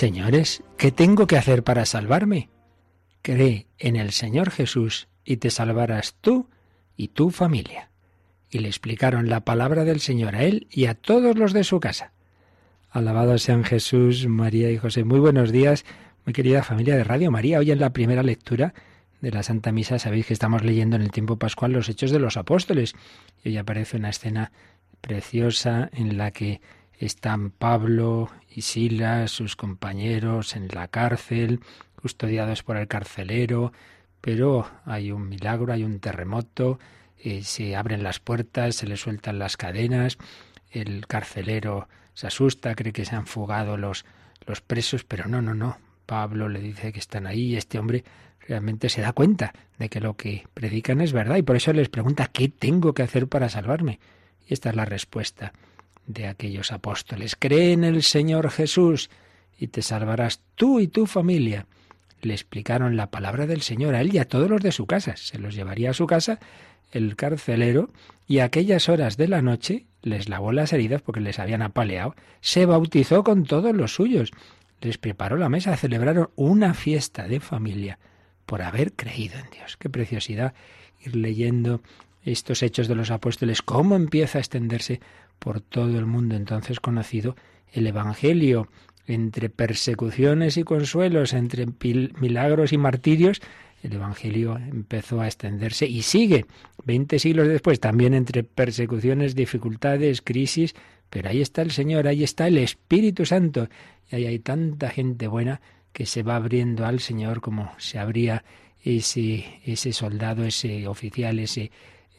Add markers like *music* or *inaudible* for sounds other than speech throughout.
Señores, ¿qué tengo que hacer para salvarme? Cree en el Señor Jesús y te salvarás tú y tu familia. Y le explicaron la palabra del Señor a él y a todos los de su casa. Alabados sean Jesús, María y José. Muy buenos días, mi querida familia de Radio María. Hoy en la primera lectura de la Santa Misa sabéis que estamos leyendo en el tiempo pascual los Hechos de los Apóstoles. Y hoy aparece una escena preciosa en la que están Pablo y Silas, sus compañeros, en la cárcel, custodiados por el carcelero, pero hay un milagro, hay un terremoto, eh, se abren las puertas, se le sueltan las cadenas, el carcelero se asusta, cree que se han fugado los, los presos, pero no, no, no. Pablo le dice que están ahí y este hombre realmente se da cuenta de que lo que predican es verdad y por eso les pregunta ¿qué tengo que hacer para salvarme? Y esta es la respuesta de aquellos apóstoles. Cree en el Señor Jesús y te salvarás tú y tu familia. Le explicaron la palabra del Señor a él y a todos los de su casa. Se los llevaría a su casa el carcelero y a aquellas horas de la noche les lavó las heridas porque les habían apaleado. Se bautizó con todos los suyos. Les preparó la mesa, celebraron una fiesta de familia por haber creído en Dios. Qué preciosidad ir leyendo estos hechos de los apóstoles, cómo empieza a extenderse por todo el mundo entonces conocido el Evangelio, entre persecuciones y consuelos, entre milagros y martirios, el Evangelio empezó a extenderse y sigue veinte siglos después, también entre persecuciones, dificultades, crisis, pero ahí está el Señor, ahí está el Espíritu Santo, y ahí hay tanta gente buena que se va abriendo al Señor como se abría ese, ese soldado, ese oficial, ese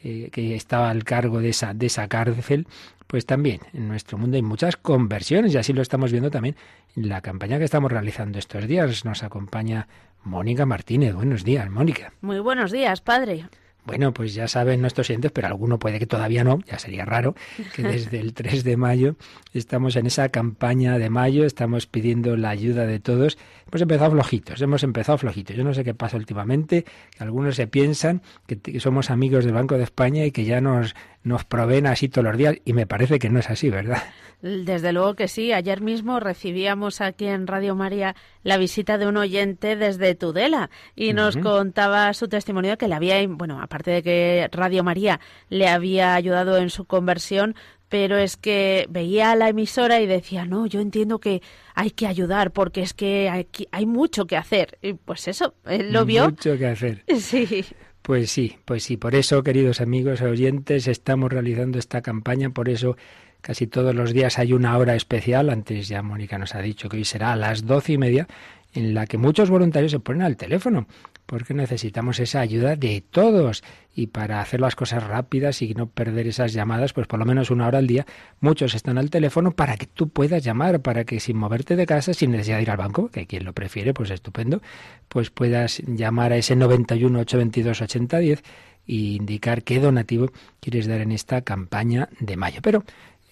eh, que estaba al cargo de esa, de esa cárcel, pues también en nuestro mundo hay muchas conversiones y así lo estamos viendo también en la campaña que estamos realizando estos días. Nos acompaña Mónica Martínez. Buenos días, Mónica. Muy buenos días, padre. Bueno, pues ya saben nuestros oyentes, pero alguno puede que todavía no, ya sería raro, que *laughs* desde el 3 de mayo estamos en esa campaña de mayo, estamos pidiendo la ayuda de todos. Hemos empezado flojitos, hemos empezado flojitos. Yo no sé qué pasa últimamente, que algunos se piensan que, somos amigos del Banco de España y que ya nos, nos proveen así todos los días, y me parece que no es así, ¿verdad? Desde luego que sí. Ayer mismo recibíamos aquí en Radio María la visita de un oyente desde Tudela y nos contaba su testimonio que le había, bueno, aparte de que Radio María le había ayudado en su conversión, pero es que veía la emisora y decía, no, yo entiendo que hay que ayudar porque es que hay, hay mucho que hacer. Y pues eso, él lo vio. Mucho que hacer. *laughs* Sí. Pues sí, pues sí. Por eso, queridos amigos oyentes, estamos realizando esta campaña. Por eso Casi todos los días hay una hora especial, antes ya Mónica nos ha dicho que hoy será a las doce y media, en la que muchos voluntarios se ponen al teléfono, porque necesitamos esa ayuda de todos. Y para hacer las cosas rápidas y no perder esas llamadas, pues por lo menos una hora al día, muchos están al teléfono para que tú puedas llamar, para que sin moverte de casa, sin necesidad de ir al banco, que quien lo prefiere, pues estupendo, pues puedas llamar a ese 91 822 8010 e indicar qué donativo quieres dar en esta campaña de mayo. Pero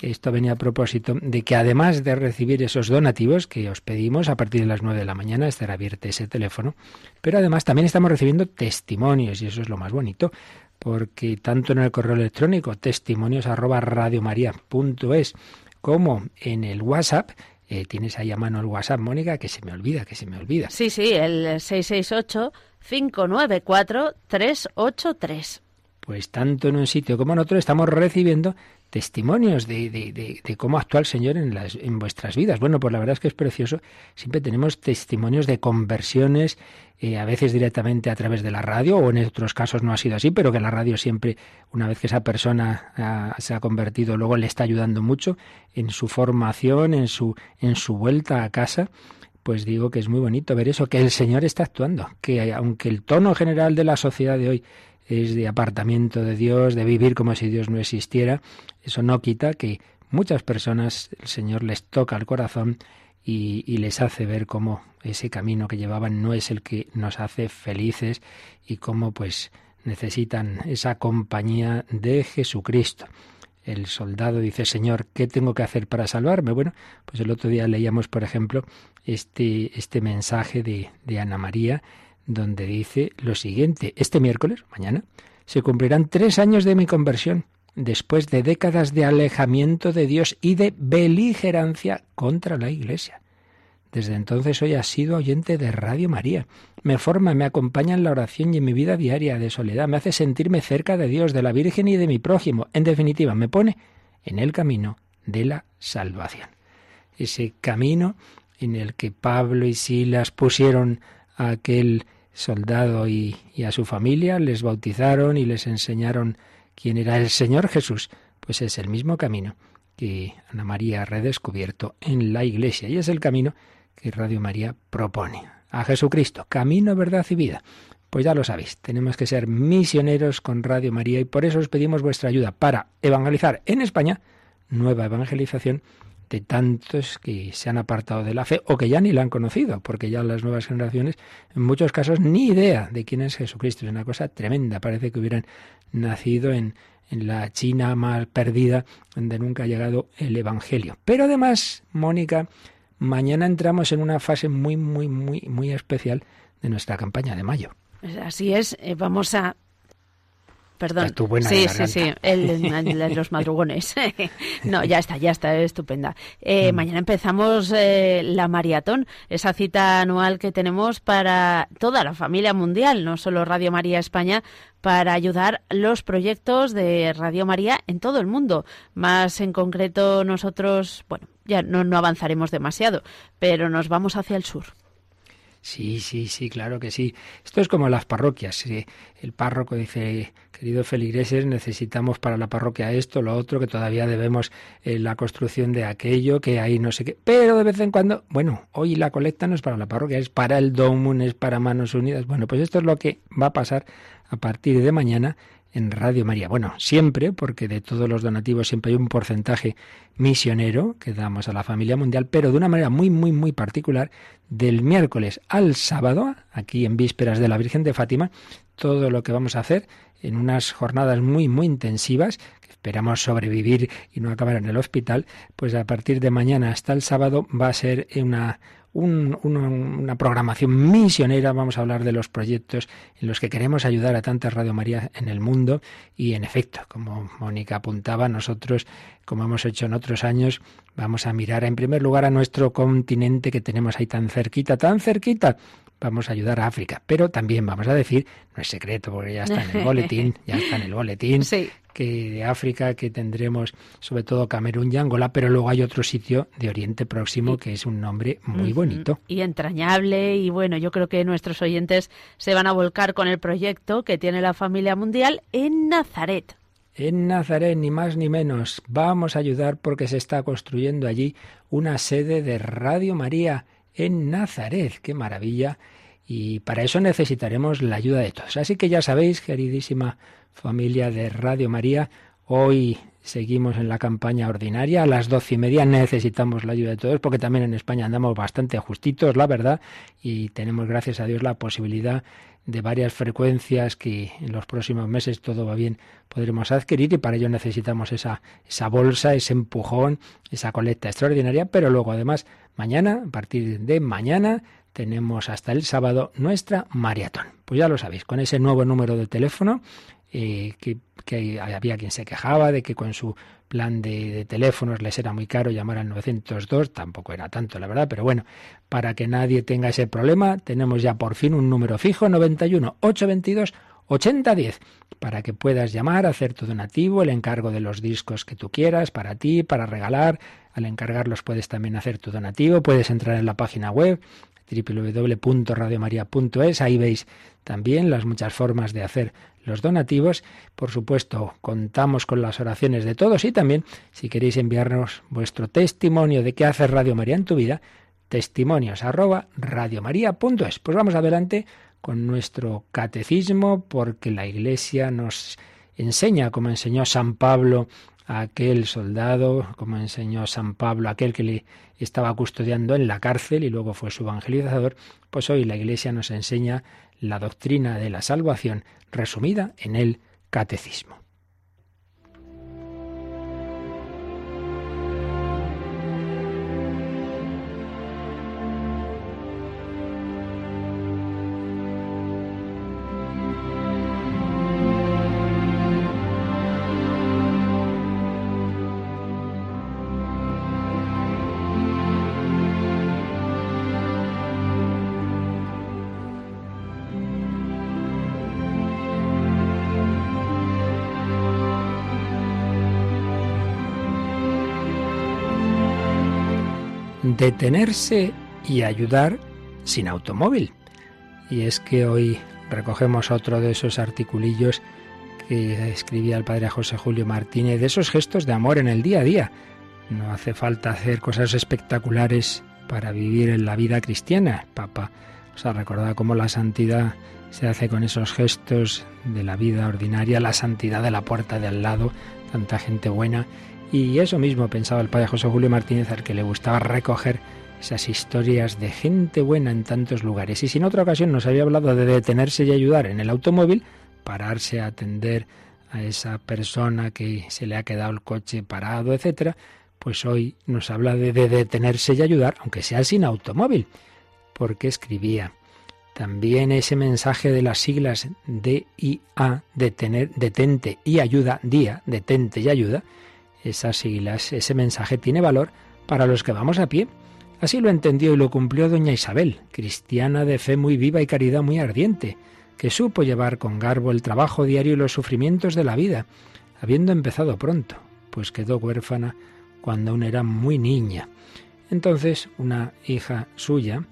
esto venía a propósito de que además de recibir esos donativos que os pedimos a partir de las 9 de la mañana, estará abierto ese teléfono, pero además también estamos recibiendo testimonios y eso es lo más bonito, porque tanto en el correo electrónico testimonios arroba radiomaria.es como en el WhatsApp eh, tienes ahí a mano el WhatsApp, Mónica, que se me olvida, que se me olvida. Sí, sí, el 668 594 383 pues tanto en un sitio como en otro estamos recibiendo testimonios de, de, cómo actúa el Señor en, las, en vuestras vidas. Bueno, pues la verdad es que es precioso. Siempre tenemos testimonios de conversiones, eh, a veces directamente a través de la radio, o en otros casos no ha sido así, pero que la radio siempre, una vez que esa persona se ha convertido, luego le está ayudando mucho en su formación, en su, en su vuelta a casa pues digo que es muy bonito ver eso, que el Señor está actuando, que aunque el tono general de la sociedad de hoy es de apartamiento de Dios, de vivir como si Dios no existiera, eso no quita que muchas personas el Señor les toca el corazón y, les hace ver cómo ese camino que llevaban no es el que nos hace felices y cómo pues necesitan esa compañía de Jesucristo. El soldado dice, Señor, ¿qué tengo que hacer para salvarme? Bueno, pues el otro día leíamos, por ejemplo, este, este mensaje de, de Ana María, donde dice lo siguiente, este miércoles, mañana, se cumplirán tres años de mi conversión, después de décadas de alejamiento de Dios y de beligerancia contra la Iglesia. Desde entonces hoy ha sido oyente de Radio María. Me forma, me acompaña en la oración y en mi vida diaria de soledad. Me hace sentirme cerca de Dios, de la Virgen y de mi prójimo. En definitiva, me pone en el camino de la salvación. Ese camino en el que Pablo y Silas pusieron a aquel soldado y, a su familia, les bautizaron y les enseñaron quién era el Señor Jesús, pues es el mismo camino que Ana María ha redescubierto en la Iglesia y es el camino que Radio María propone. A Jesucristo, camino, verdad y vida. Pues ya lo sabéis, tenemos que ser misioneros con Radio María y por eso os pedimos vuestra ayuda para evangelizar en España, nueva evangelización de tantos que se han apartado de la fe o que ya ni la han conocido, porque ya las nuevas generaciones, en muchos casos, ni idea de quién es Jesucristo. Es una cosa tremenda. Parece que hubieran nacido en, en la China más perdida, donde nunca ha llegado el Evangelio. Pero además, Mónica, mañana entramos en una fase muy, muy, muy, muy especial de nuestra campaña de mayo. Así es, eh, vamos a Perdón. sí, sí, sí, el, los *laughs* madrugones. *laughs* no, ya está, ya está, estupenda. Eh, mm. Mañana empezamos eh, la maratón, esa cita anual que tenemos para toda la familia mundial, no solo Radio María España, para ayudar los proyectos de Radio María en todo el mundo. Más en concreto nosotros, bueno, ya no, no avanzaremos demasiado, pero nos vamos hacia el sur. Sí, sí, sí, claro que sí. Esto es como las parroquias. El párroco dice, queridos feligreses, necesitamos para la parroquia esto, lo otro, que todavía debemos eh, la construcción de aquello, que ahí no sé qué. Pero de vez en cuando, bueno, hoy la colecta no es para la parroquia, es para el Domun, es para Manos Unidas. Bueno, pues esto es lo que va a pasar a partir de mañana en Radio María. Bueno, siempre, porque de todos los donativos siempre hay un porcentaje misionero que damos a la familia mundial, pero de una manera muy, muy, muy particular, del miércoles al sábado, aquí en vísperas de la Virgen de Fátima, todo lo que vamos a hacer en unas jornadas muy, muy intensivas, que esperamos sobrevivir y no acabar en el hospital, pues a partir de mañana hasta el sábado va a ser una una programación misionera. Vamos a hablar de los proyectos en los que queremos ayudar a tantas Radio María en el mundo. Y en efecto, como Mónica apuntaba, nosotros, como hemos hecho en otros años, vamos a mirar en primer lugar a nuestro continente que tenemos ahí tan cerquita, tan cerquita, vamos a ayudar a África. Pero también vamos a decir, no es secreto porque ya está en el boletín, *laughs* ya está en el boletín, que de África que tendremos sobre todo Camerún y Angola, pero luego hay otro sitio de Oriente Próximo que es un nombre muy bonito. Y entrañable y bueno, yo creo que nuestros oyentes se van a volcar con el proyecto que tiene la familia mundial en Nazaret. En Nazaret, ni más ni menos, vamos a ayudar porque se está construyendo allí una sede de Radio María en Nazaret. ¡Qué maravilla! Y para eso necesitaremos la ayuda de todos. Así que ya sabéis, queridísima familia de Radio María, hoy seguimos en la campaña ordinaria. A las doce y media necesitamos la ayuda de todos, porque también en España andamos bastante justitos, la verdad, y tenemos, gracias a Dios, la posibilidad de varias frecuencias que en los próximos meses todo va bien podremos adquirir y para ello necesitamos esa, esa bolsa, ese empujón, esa colecta extraordinaria, pero luego además mañana, a partir de mañana, tenemos hasta el sábado nuestra maratón. Pues ya lo sabéis, con ese nuevo número de teléfono, eh, que, que, había quien se quejaba de que con su plan de, teléfonos les era muy caro llamar al 902, tampoco era tanto, la verdad, pero bueno, para que nadie tenga ese problema, tenemos ya por fin un número fijo, 91 822 8010 para que puedas llamar, hacer tu donativo, el encargo de los discos que tú quieras, para ti, para regalar. Al encargarlos puedes también hacer tu donativo, puedes entrar en la página web www.radiomaria.es, ahí veis también las muchas formas de hacer los donativos. Por supuesto, contamos con las oraciones de todos y también, si queréis enviarnos vuestro testimonio de qué hace Radio María en tu vida, testimonios arroba. Pues vamos adelante con nuestro catecismo porque la Iglesia nos enseña, como enseñó San Pablo a aquel soldado, como enseñó San Pablo a aquel que le estaba custodiando en la cárcel y luego fue su evangelizador, pues hoy la Iglesia nos enseña la doctrina de la salvación resumida en el catecismo. Detenerse y ayudar sin automóvil. Y es que hoy recogemos otro de esos articulillos que escribía el padre José Julio Martínez, de esos gestos de amor en el día a día. No hace falta hacer cosas espectaculares para vivir en la vida cristiana. Papa os ha recordado cómo la santidad se hace con esos gestos de la vida ordinaria, la santidad de la puerta de al lado, tanta gente buena y eso mismo pensaba el padre José Julio Martínez, al que le gustaba recoger esas historias de gente buena en tantos lugares. Y si en otra ocasión nos había hablado de detenerse y ayudar en el automóvil, pararse a atender a esa persona que se le ha quedado el coche parado, etcétera, pues hoy nos habla de, detenerse y ayudar, aunque sea sin automóvil, porque escribía también ese mensaje de las siglas DIA, detener, detente y ayuda, día, detente y ayuda, esas siglas, ese mensaje tiene valor para los que vamos a pie. Así lo entendió y lo cumplió doña Isabel, cristiana de fe muy viva y caridad muy ardiente, que supo llevar con garbo el trabajo diario y los sufrimientos de la vida, habiendo empezado pronto, pues quedó huérfana cuando aún era muy niña. Entonces una hija suya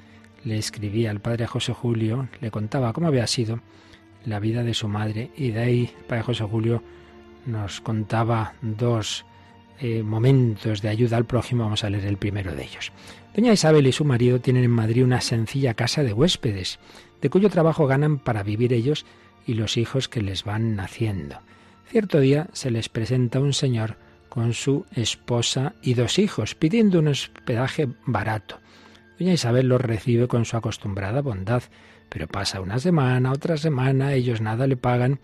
le escribía al padre José Julio, le contaba cómo había sido la vida de su madre y de ahí el padre José Julio nos contaba dos eh, momentos de ayuda al prójimo, vamos a leer el primero de ellos. Doña Isabel y su marido tienen en Madrid una sencilla casa de huéspedes, de cuyo trabajo ganan para vivir ellos y los hijos que les van naciendo. Cierto día se les presenta un señor con su esposa y dos hijos, pidiendo un hospedaje barato. Doña Isabel los recibe con su acostumbrada bondad, pero pasa una semana, otra semana, ellos nada le pagan,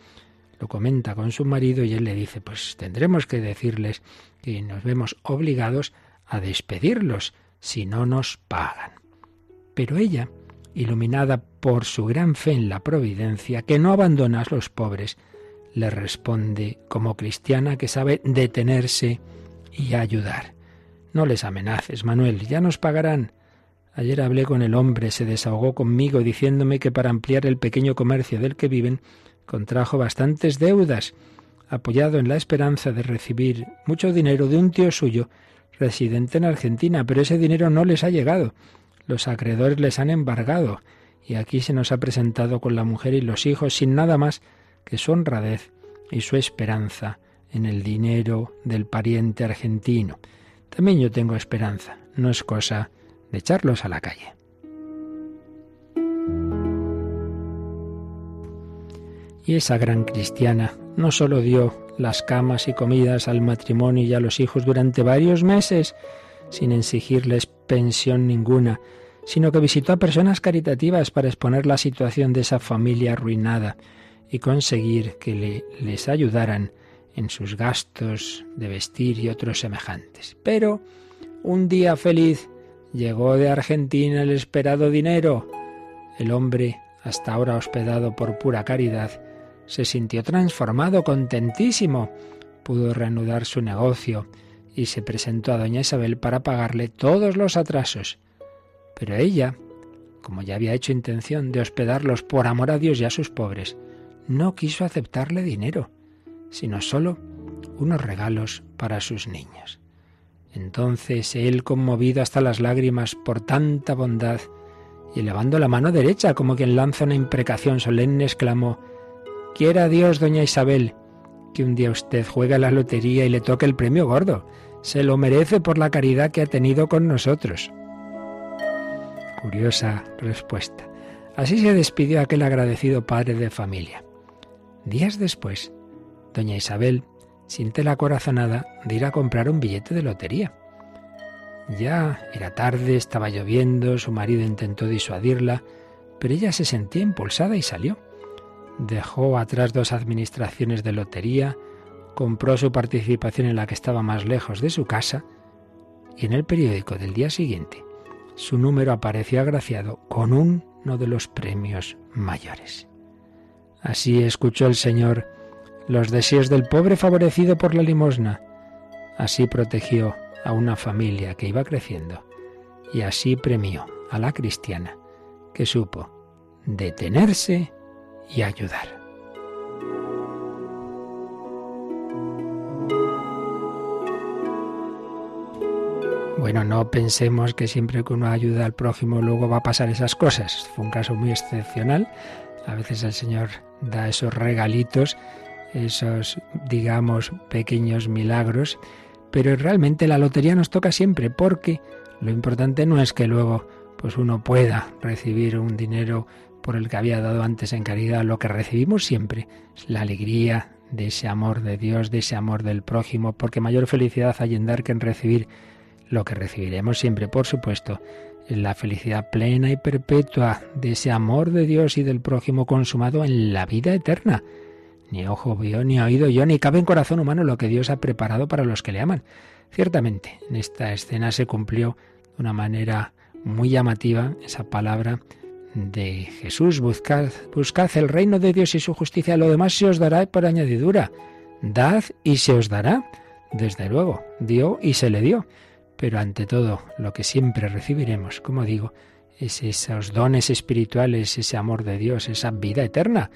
lo comenta con su marido y él le dice, pues tendremos que decirles que nos vemos obligados a despedirlos si no nos pagan. Pero ella, iluminada por su gran fe en la providencia, que no abandona a los pobres, le responde como cristiana que sabe detenerse y ayudar. No les amenaces, Manuel, ya nos pagarán. Ayer hablé con el hombre, se desahogó conmigo diciéndome que para ampliar el pequeño comercio del que viven contrajo bastantes deudas, apoyado en la esperanza de recibir mucho dinero de un tío suyo residente en Argentina, pero ese dinero no les ha llegado. Los acreedores les han embargado y aquí se nos ha presentado con la mujer y los hijos sin nada más que su honradez y su esperanza en el dinero del pariente argentino. También yo tengo esperanza, no es cosa de echarlos a la calle. Y esa gran cristiana no solo dio las camas y comidas al matrimonio y a los hijos durante varios meses, sin exigirles pensión ninguna, sino que visitó a personas caritativas para exponer la situación de esa familia arruinada y conseguir que le, les ayudaran en sus gastos de vestir y otros semejantes. Pero un día feliz llegó de Argentina el esperado dinero. El hombre, hasta ahora hospedado por pura caridad, se sintió transformado, contentísimo. Pudo reanudar su negocio y se presentó a doña Isabel para pagarle todos los atrasos. Pero ella, como ya había hecho intención de hospedarlos por amor a Dios y a sus pobres, no quiso aceptarle dinero, sino solo unos regalos para sus niños. Entonces él, conmovido hasta las lágrimas por tanta bondad, y elevando la mano derecha como quien lanza una imprecación solemne, exclamó Quiera Dios, doña Isabel, que un día usted juegue a la lotería y le toque el premio gordo. Se lo merece por la caridad que ha tenido con nosotros. Curiosa respuesta. Así se despidió aquel agradecido padre de familia. Días después, doña Isabel siente la corazonada de ir a comprar un billete de lotería. Ya era tarde, estaba lloviendo, su marido intentó disuadirla, pero ella se sentía impulsada y salió. Dejó atrás dos administraciones de lotería, compró su participación en la que estaba más lejos de su casa y en el periódico del día siguiente su número apareció agraciado con uno de los premios mayores. Así escuchó el Señor los deseos del pobre favorecido por la limosna. Así protegió a una familia que iba creciendo y así premió a la cristiana que supo detenerse y ayudar. Bueno, no pensemos que siempre que uno ayuda al prójimo luego va a pasar esas cosas. Fue un caso muy excepcional. A veces el Señor da esos regalitos, esos, digamos, pequeños milagros, pero realmente la lotería nos toca siempre porque lo importante no es que luego pues uno pueda recibir un dinero por el que había dado antes en caridad, lo que recibimos siempre es la alegría de ese amor de Dios, de ese amor del prójimo, porque mayor felicidad hay en dar que en recibir. Lo que recibiremos siempre, por supuesto, es la felicidad plena y perpetua de ese amor de Dios y del prójimo consumado en la vida eterna. Ni ojo vio, ni oído yo, ni cabe en corazón humano lo que Dios ha preparado para los que le aman. Ciertamente, en esta escena se cumplió de una manera muy llamativa esa palabra de Jesús, buscad, buscad el reino de Dios y su justicia, lo demás se os dará por añadidura. Dad y se os dará. Desde luego, dio y se le dio. Pero ante todo, lo que siempre recibiremos, como digo, es esos dones espirituales, ese amor de Dios, esa vida eterna.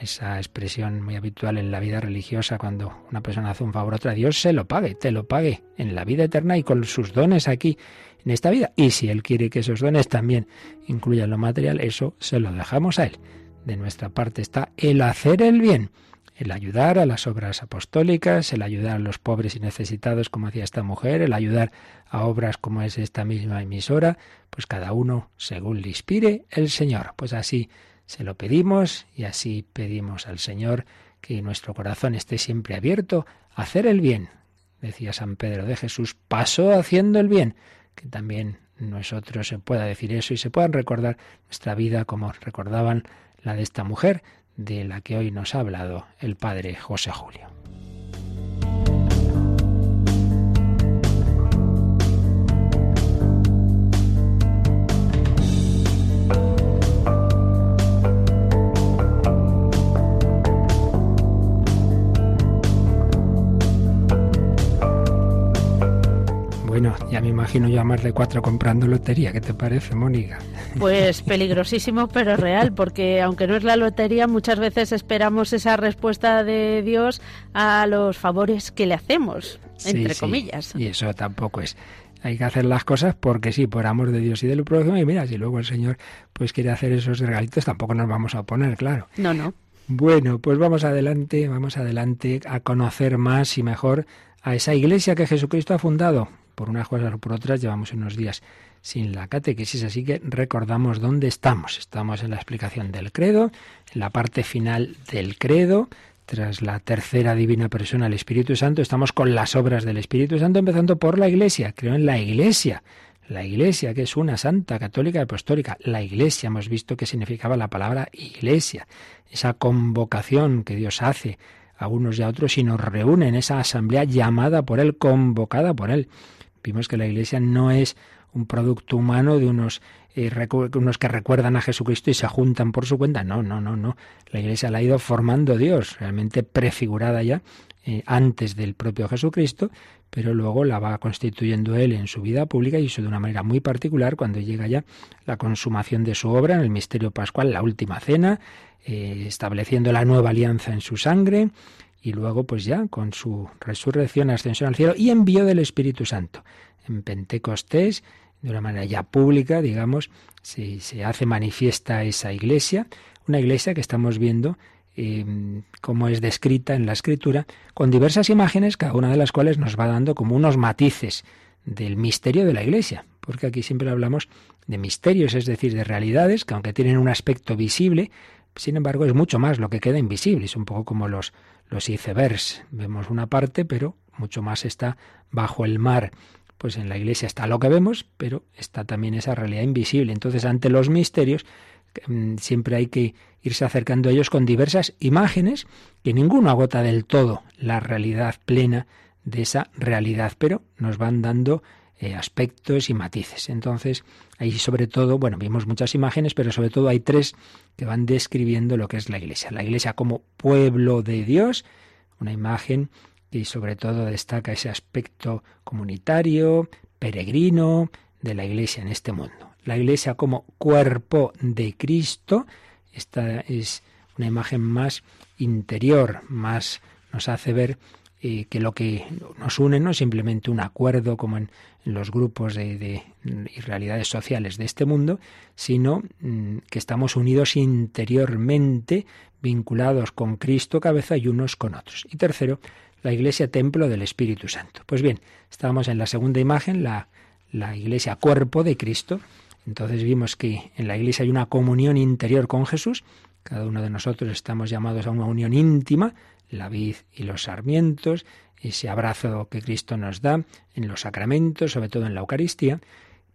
Esa expresión muy habitual en la vida religiosa cuando una persona hace un favor a otra, Dios se lo pague, te lo pague en la vida eterna y con sus dones aquí en esta vida. Y si Él quiere que esos dones también incluyan lo material, eso se lo dejamos a Él. De nuestra parte está el hacer el bien, el ayudar a las obras apostólicas, el ayudar a los pobres y necesitados, como hacía esta mujer, el ayudar a obras como es esta misma emisora, pues cada uno según le inspire el Señor. Pues así se lo pedimos y así pedimos al Señor que nuestro corazón esté siempre abierto a hacer el bien. Decía San Pedro de Jesús, pasó haciendo el bien que también nosotros se pueda decir eso y se puedan recordar nuestra vida como recordaban la de esta mujer de la que hoy nos ha hablado el padre José Julio. Ya me imagino yo a más de cuatro comprando lotería. ¿Qué te parece, Mónica? Pues *laughs* peligrosísimo, pero real, porque aunque no es la lotería, muchas veces esperamos esa respuesta de Dios a los favores que le hacemos, entre comillas. Y eso tampoco es hay que hacer las cosas porque sí, por amor de Dios y del prójimo. Y mira, si luego el Señor pues quiere hacer esos regalitos, tampoco nos vamos a oponer, claro. No, no. Bueno, pues vamos adelante, vamos adelante a conocer más y mejor a esa iglesia que Jesucristo ha fundado por unas cosas o por otras llevamos unos días sin la catequesis, así que recordamos dónde estamos. Estamos en la explicación del credo, en la parte final del credo, tras la tercera divina persona, el Espíritu Santo, estamos con las obras del Espíritu Santo, empezando por la Iglesia. Creo en la Iglesia. La Iglesia, que es una santa, católica, apostólica. La Iglesia, hemos visto que significaba la palabra Iglesia. Esa convocación que Dios hace a unos y a otros y nos reúne en esa asamblea llamada por Él, convocada por Él. Vimos que la Iglesia no es un producto humano de unos, eh, unos que recuerdan a Jesucristo y se juntan por su cuenta. No, no, no, no. La Iglesia la ha ido formando Dios, realmente prefigurada ya eh, antes del propio Jesucristo, pero luego la va constituyendo él en su vida pública y eso de una manera muy particular cuando llega ya la consumación de su obra en el misterio pascual, la última cena, eh, estableciendo la nueva alianza en su sangre y luego pues ya con su resurrección, ascensión al cielo y envío del Espíritu Santo. En Pentecostés, de una manera ya pública, digamos, se, se hace manifiesta esa iglesia, una iglesia que estamos viendo eh, como es descrita en la escritura, con diversas imágenes, cada una de las cuales nos va dando como unos matices del misterio de la iglesia, porque aquí siempre hablamos de misterios, es decir, de realidades que aunque tienen un aspecto visible, sin embargo es mucho más lo que queda invisible, es un poco como los, los icebergs, vemos una parte, pero mucho más está bajo el mar. Pues en la iglesia está lo que vemos, pero está también esa realidad invisible. Entonces, ante los misterios, mm, siempre hay que irse acercando a ellos con diversas imágenes, que ninguno agota del todo la realidad plena de esa realidad, pero nos van dando eh, aspectos y matices. Entonces, ahí sobre todo, bueno, vimos muchas imágenes, pero sobre todo hay tres que van describiendo lo que es la iglesia. La iglesia como pueblo de Dios, una imagen que sobre todo destaca ese aspecto comunitario, peregrino de la iglesia en este mundo. La iglesia como cuerpo de Cristo, esta es una imagen más interior, más nos hace ver eh, que lo que nos une no es simplemente un acuerdo como en, los grupos de, de, y realidades sociales de este mundo, sino mm, que estamos unidos interiormente, vinculados con Cristo cabeza y unos con otros. Y tercero, la iglesia templo del Espíritu Santo. Pues bien, estábamos en la segunda imagen, la, la iglesia cuerpo de Cristo, entonces vimos que en la Iglesia hay una comunión interior con Jesús. Cada uno de nosotros estamos llamados a una unión íntima, la vid y los sarmientos, ese abrazo que Cristo nos da en los sacramentos, sobre todo en la Eucaristía.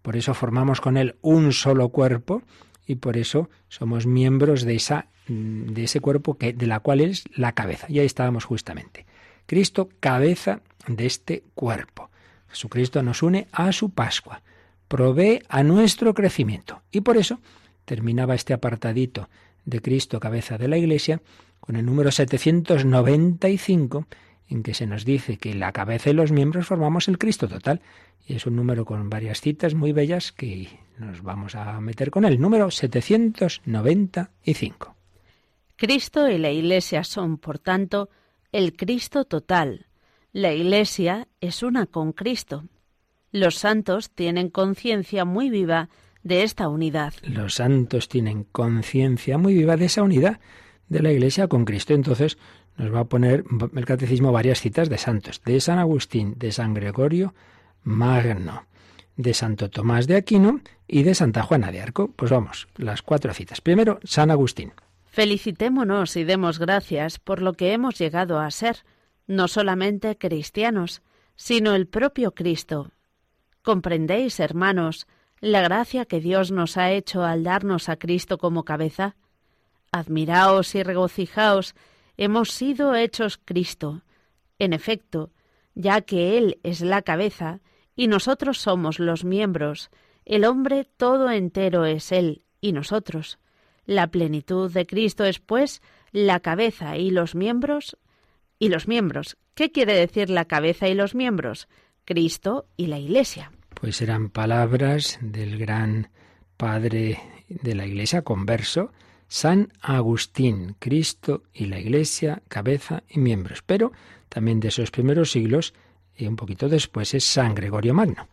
Por eso formamos con Él un solo cuerpo y por eso somos miembros de, esa, de ese cuerpo que, de la cual es la cabeza. Y ahí estábamos justamente. Cristo, cabeza de este cuerpo. Jesucristo nos une a su Pascua provee a nuestro crecimiento. Y por eso terminaba este apartadito de Cristo, cabeza de la Iglesia, con el número 795, en que se nos dice que la cabeza y los miembros formamos el Cristo total. Y es un número con varias citas muy bellas que nos vamos a meter con él. Número 795. Cristo y la Iglesia son, por tanto, el Cristo total. La Iglesia es una con Cristo. Los santos tienen conciencia muy viva de esta unidad. Los santos tienen conciencia muy viva de esa unidad de la Iglesia con Cristo. Entonces nos va a poner el catecismo varias citas de santos, de San Agustín, de San Gregorio Magno, de Santo Tomás de Aquino y de Santa Juana de Arco. Pues vamos, las cuatro citas. Primero, San Agustín. Felicitémonos y demos gracias por lo que hemos llegado a ser, no solamente cristianos, sino el propio Cristo, ¿Comprendéis, hermanos, la gracia que Dios nos ha hecho al darnos a Cristo como cabeza? Admiraos y regocijaos, hemos sido hechos Cristo. En efecto, ya que Él es la cabeza y nosotros somos los miembros, el hombre todo entero es Él y nosotros. La plenitud de Cristo es, pues, la cabeza y los miembros. ¿Y los miembros? ¿Qué quiere decir la cabeza y los miembros? Cristo y la Iglesia. Pues eran palabras del gran padre de la Iglesia converso, San Agustín, Cristo y la Iglesia, cabeza y miembros. Pero también de esos primeros siglos y un poquito después es San Gregorio Magno.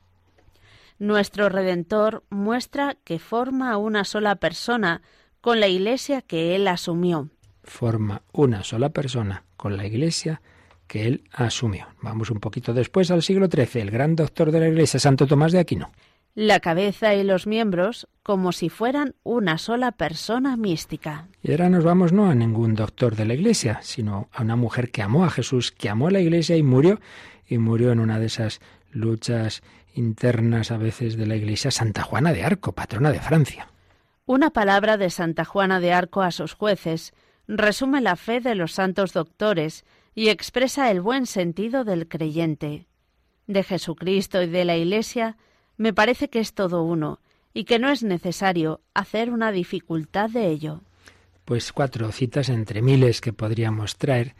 Nuestro Redentor muestra que forma una sola persona con la Iglesia que él asumió. Forma una sola persona con la Iglesia que él asumió. Vamos un poquito después al siglo XIII, el gran doctor de la Iglesia, Santo Tomás de Aquino. La cabeza y los miembros como si fueran una sola persona mística. Y ahora nos vamos no a ningún doctor de la Iglesia, sino a una mujer que amó a Jesús, que amó a la Iglesia y murió, y murió en una de esas luchas internas a veces de la Iglesia, Santa Juana de Arco, patrona de Francia. Una palabra de Santa Juana de Arco a sus jueces resume la fe de los santos doctores y expresa el buen sentido del creyente. De Jesucristo y de la Iglesia me parece que es todo uno y que no es necesario hacer una dificultad de ello. Pues cuatro citas entre miles que podríamos traer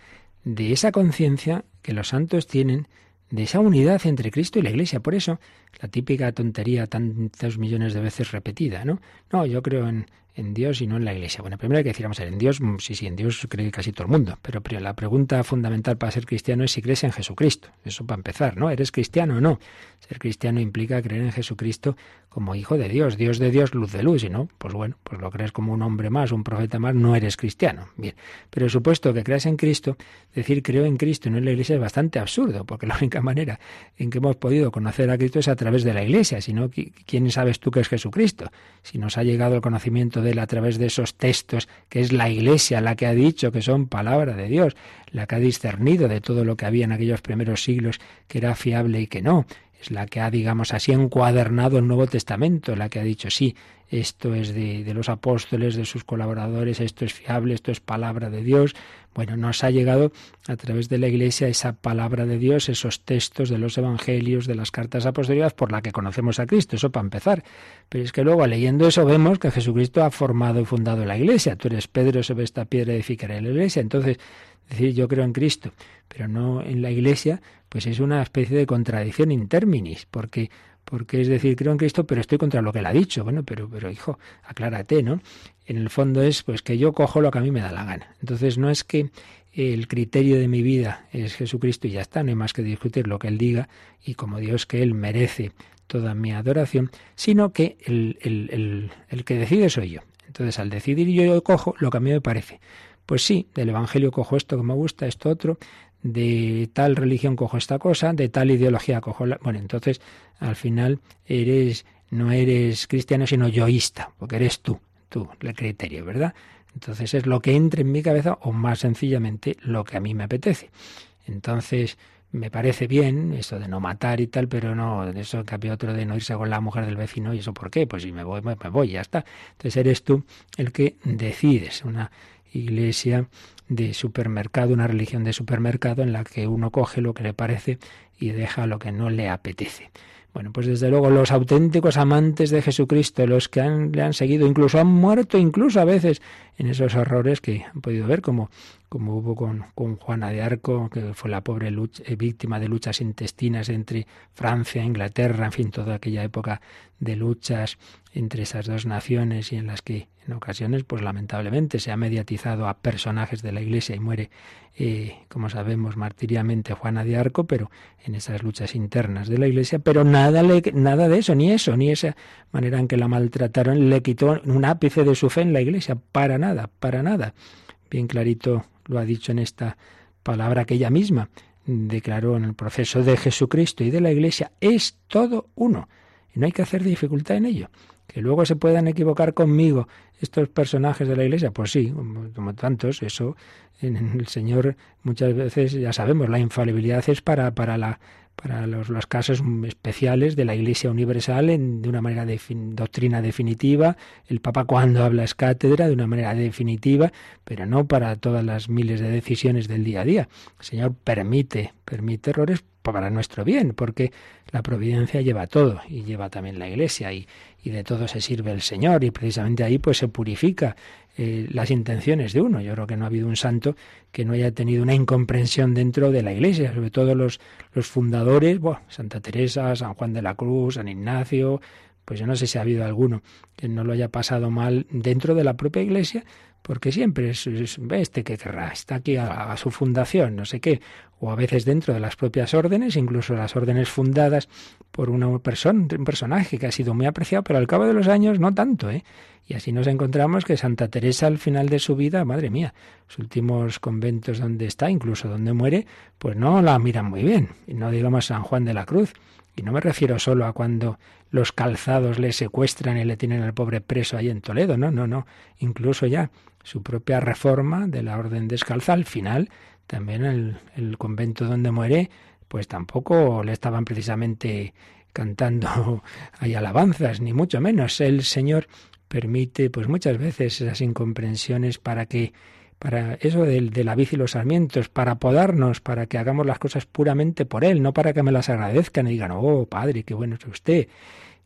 de esa conciencia que los santos tienen de esa unidad entre Cristo y la Iglesia. Por eso, la típica tontería tantos millones de veces repetida, ¿no? No, yo creo en, en Dios y no en la Iglesia. Bueno, primero hay que decir, vamos a ver, en Dios, mm, sí, sí, en Dios cree casi todo el mundo, pero la pregunta fundamental para ser cristiano es si crees en Jesucristo. Eso para empezar, ¿no? ¿Eres cristiano o no? Ser cristiano implica creer en Jesucristo como hijo de Dios, Dios de Dios, luz de luz, y no, pues bueno, pues lo crees como un hombre más, un profeta más, no eres cristiano. Bien, pero supuesto que creas en Cristo, decir creo en Cristo y no en la Iglesia es bastante absurdo, porque la única manera en que hemos podido conocer a Cristo es a través de la Iglesia, si no, ¿quién sabes tú que es Jesucristo? Si nos ha llegado el conocimiento de a través de esos textos, que es la Iglesia la que ha dicho que son palabra de Dios, la que ha discernido de todo lo que había en aquellos primeros siglos que era fiable y que no, es la que ha, digamos así, encuadernado el Nuevo Testamento, la que ha dicho, sí, esto es de, de, los apóstoles, de sus colaboradores, esto es fiable, esto es palabra de Dios. Bueno, nos ha llegado a través de la Iglesia esa palabra de Dios, esos textos de los evangelios, de las cartas apostolicadas, por la que conocemos a Cristo, eso para empezar. Pero es que luego leyendo eso vemos que Jesucristo ha formado y fundado la Iglesia. Tú eres Pedro sobre esta piedra edificaré la Iglesia. Entonces, decir yo creo en Cristo, pero no en la Iglesia, pues es una especie de contradicción in terminis, porque porque es decir, creo en Cristo, pero estoy contra lo que él ha dicho. Bueno, pero, pero hijo, aclárate, ¿no? En el fondo es pues que yo cojo lo que a mí me da la gana. Entonces no es que el criterio de mi vida es Jesucristo y ya está, no hay más que discutir lo que él diga y como Dios que él merece toda mi adoración, sino que el, el, el que decide soy yo. Entonces al decidir yo, yo cojo lo que a mí me parece. Pues sí, del Evangelio cojo esto que me gusta, esto otro, de tal religión cojo esta cosa, de tal ideología cojo la... Bueno, entonces al final eres no eres cristiano sino yoísta, porque eres tú, tú, el criterio, ¿verdad? Entonces es lo que entre en mi cabeza o más sencillamente lo que a mí me apetece. Entonces me parece bien eso de no matar y tal, pero no, eso que había otro de no irse con la mujer del vecino, ¿y eso por qué? Pues si me voy, me voy, ya está. Entonces eres tú el que decides, una iglesia de supermercado, una religión de supermercado en la que uno coge lo que le parece y deja lo que no le apetece. Bueno, pues desde luego los auténticos amantes de Jesucristo, los que han, le han seguido, incluso han muerto, incluso a veces en esos horrores que han podido ver, como, como hubo con, con Juana de Arco, que fue la pobre eh, víctima de luchas intestinas entre Francia e Inglaterra, en fin, toda aquella época de luchas entre esas dos naciones y en las que en ocasiones, pues lamentablemente, se ha mediatizado a personajes de la Iglesia y muere, eh, como sabemos, martiriamente Juana de Arco, pero en esas luchas internas de la Iglesia, pero nada, le, nada de eso, ni eso, ni esa manera en que la maltrataron, le quitó un ápice de su fe en la Iglesia, para nada, para nada. Bien clarito lo ha dicho en esta palabra que ella misma declaró en el proceso de Jesucristo y de la Iglesia, es todo uno. Y no hay que hacer dificultad en ello. Que luego se puedan equivocar conmigo estos personajes de la Iglesia, pues sí, como, tantos, eso en el Señor muchas veces ya sabemos, la infalibilidad es para, para la para los, los, casos especiales de la Iglesia Universal en, de una manera de doctrina definitiva. El Papa cuando habla es cátedra de una manera definitiva, pero no para todas las miles de decisiones del día a día. El Señor permite, permite errores para nuestro bien, porque la providencia lleva todo y lleva también la Iglesia y, y de todo se sirve el Señor y precisamente ahí pues se purifica eh, las intenciones de uno. Yo creo que no ha habido un santo que no haya tenido una incomprensión dentro de la Iglesia, sobre todo los, los fundadores, Santa Teresa, San Juan de la Cruz, San Ignacio, pues yo no sé si ha habido alguno que no lo haya pasado mal dentro de la propia Iglesia, porque siempre es, este que está aquí a, su fundación, no sé qué, o a veces dentro de las propias órdenes, incluso las órdenes fundadas por una persona, un personaje que ha sido muy apreciado, pero al cabo de los años no tanto, ¿eh? Y así nos encontramos que Santa Teresa al final de su vida, madre mía, los últimos conventos donde está, incluso donde muere, pues no la miran muy bien, y no digamos San Juan de la Cruz. Y no me refiero solo a cuando los calzados le secuestran y le tienen al pobre preso ahí en Toledo, no, no, no, incluso ya su propia reforma de la orden descalza, al final, también el, el convento donde muere, pues tampoco le estaban precisamente cantando *laughs* hay alabanzas, ni mucho menos. El Señor permite, pues muchas veces, esas incomprensiones para que, para eso de, de la vid y los sarmientos, para podarnos, para que hagamos las cosas puramente por Él, no para que me las agradezcan y digan, oh, Padre, qué bueno es usted.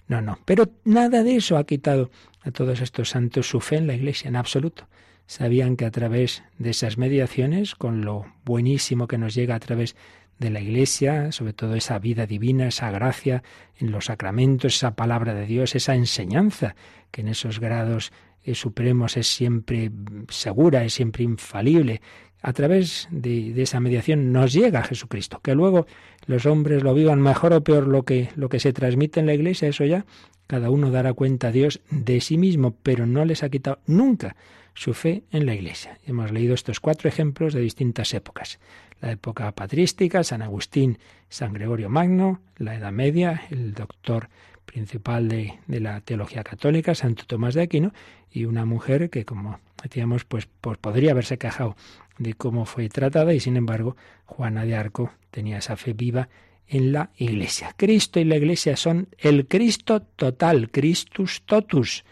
No, no. Pero nada de eso ha quitado a todos estos santos su fe en la Iglesia, en absoluto. sabían que a través de esas mediaciones, con lo buenísimo que nos llega a través de la Iglesia, sobre todo esa vida divina, esa gracia en los sacramentos, esa palabra de Dios, esa enseñanza que en esos grados supremos es siempre segura, es siempre infalible. A través de, esa mediación nos llega Jesucristo. Que luego los hombres lo vivan mejor o peor lo que, lo que se transmite en la Iglesia, eso ya cada uno dará cuenta a Dios de sí mismo, pero no les ha quitado nunca su fe en la Iglesia. Hemos leído estos cuatro ejemplos de distintas épocas. La época patrística, San Agustín, San Gregorio Magno, la Edad Media, el doctor principal de, la teología católica, Santo Tomás de Aquino, y una mujer que, como decíamos, pues, pues podría haberse quejado de cómo fue tratada y sin embargo Juana de Arco tenía esa fe viva en la Iglesia. Cristo y la Iglesia son el Cristo total, Christus totus.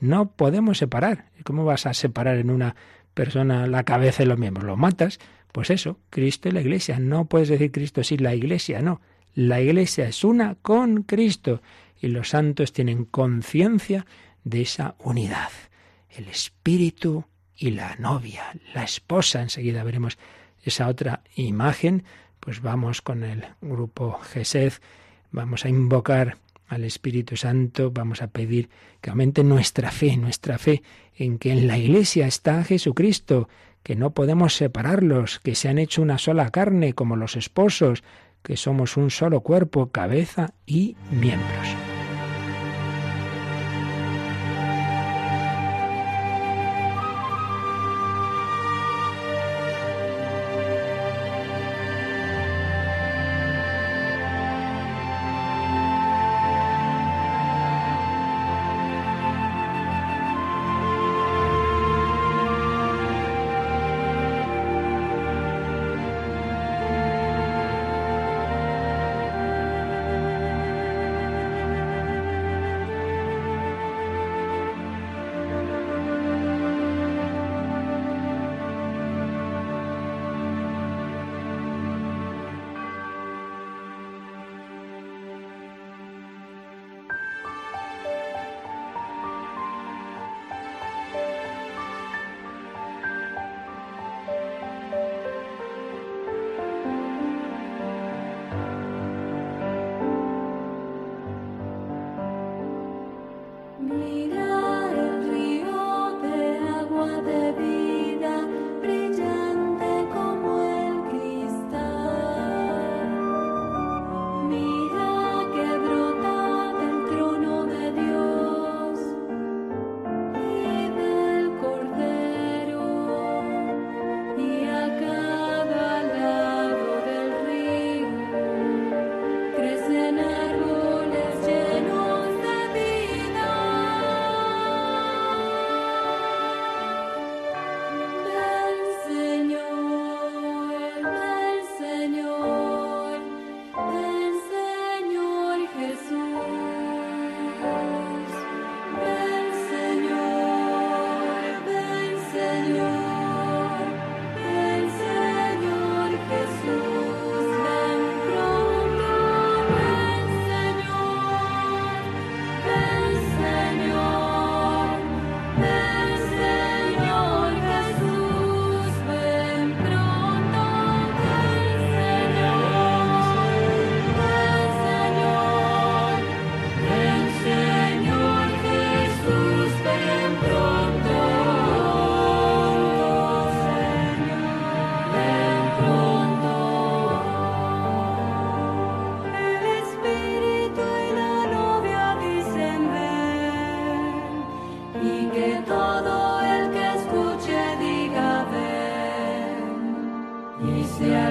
No podemos separar. ¿Cómo vas a separar en una persona la cabeza y los miembros? ¿Lo matas? Pues eso, Cristo y la Iglesia. No puedes decir Cristo sin la Iglesia, no. La Iglesia es una con Cristo y los santos tienen conciencia de esa unidad. El Espíritu y la novia, la esposa. Enseguida veremos esa otra imagen. Pues vamos con el grupo Gesed, vamos a invocar al Espíritu Santo, vamos a pedir que aumente nuestra fe, nuestra fe en que en la Iglesia está Jesucristo, que no podemos separarlos, que se han hecho una sola carne como los esposos, que somos un solo cuerpo, cabeza y miembros.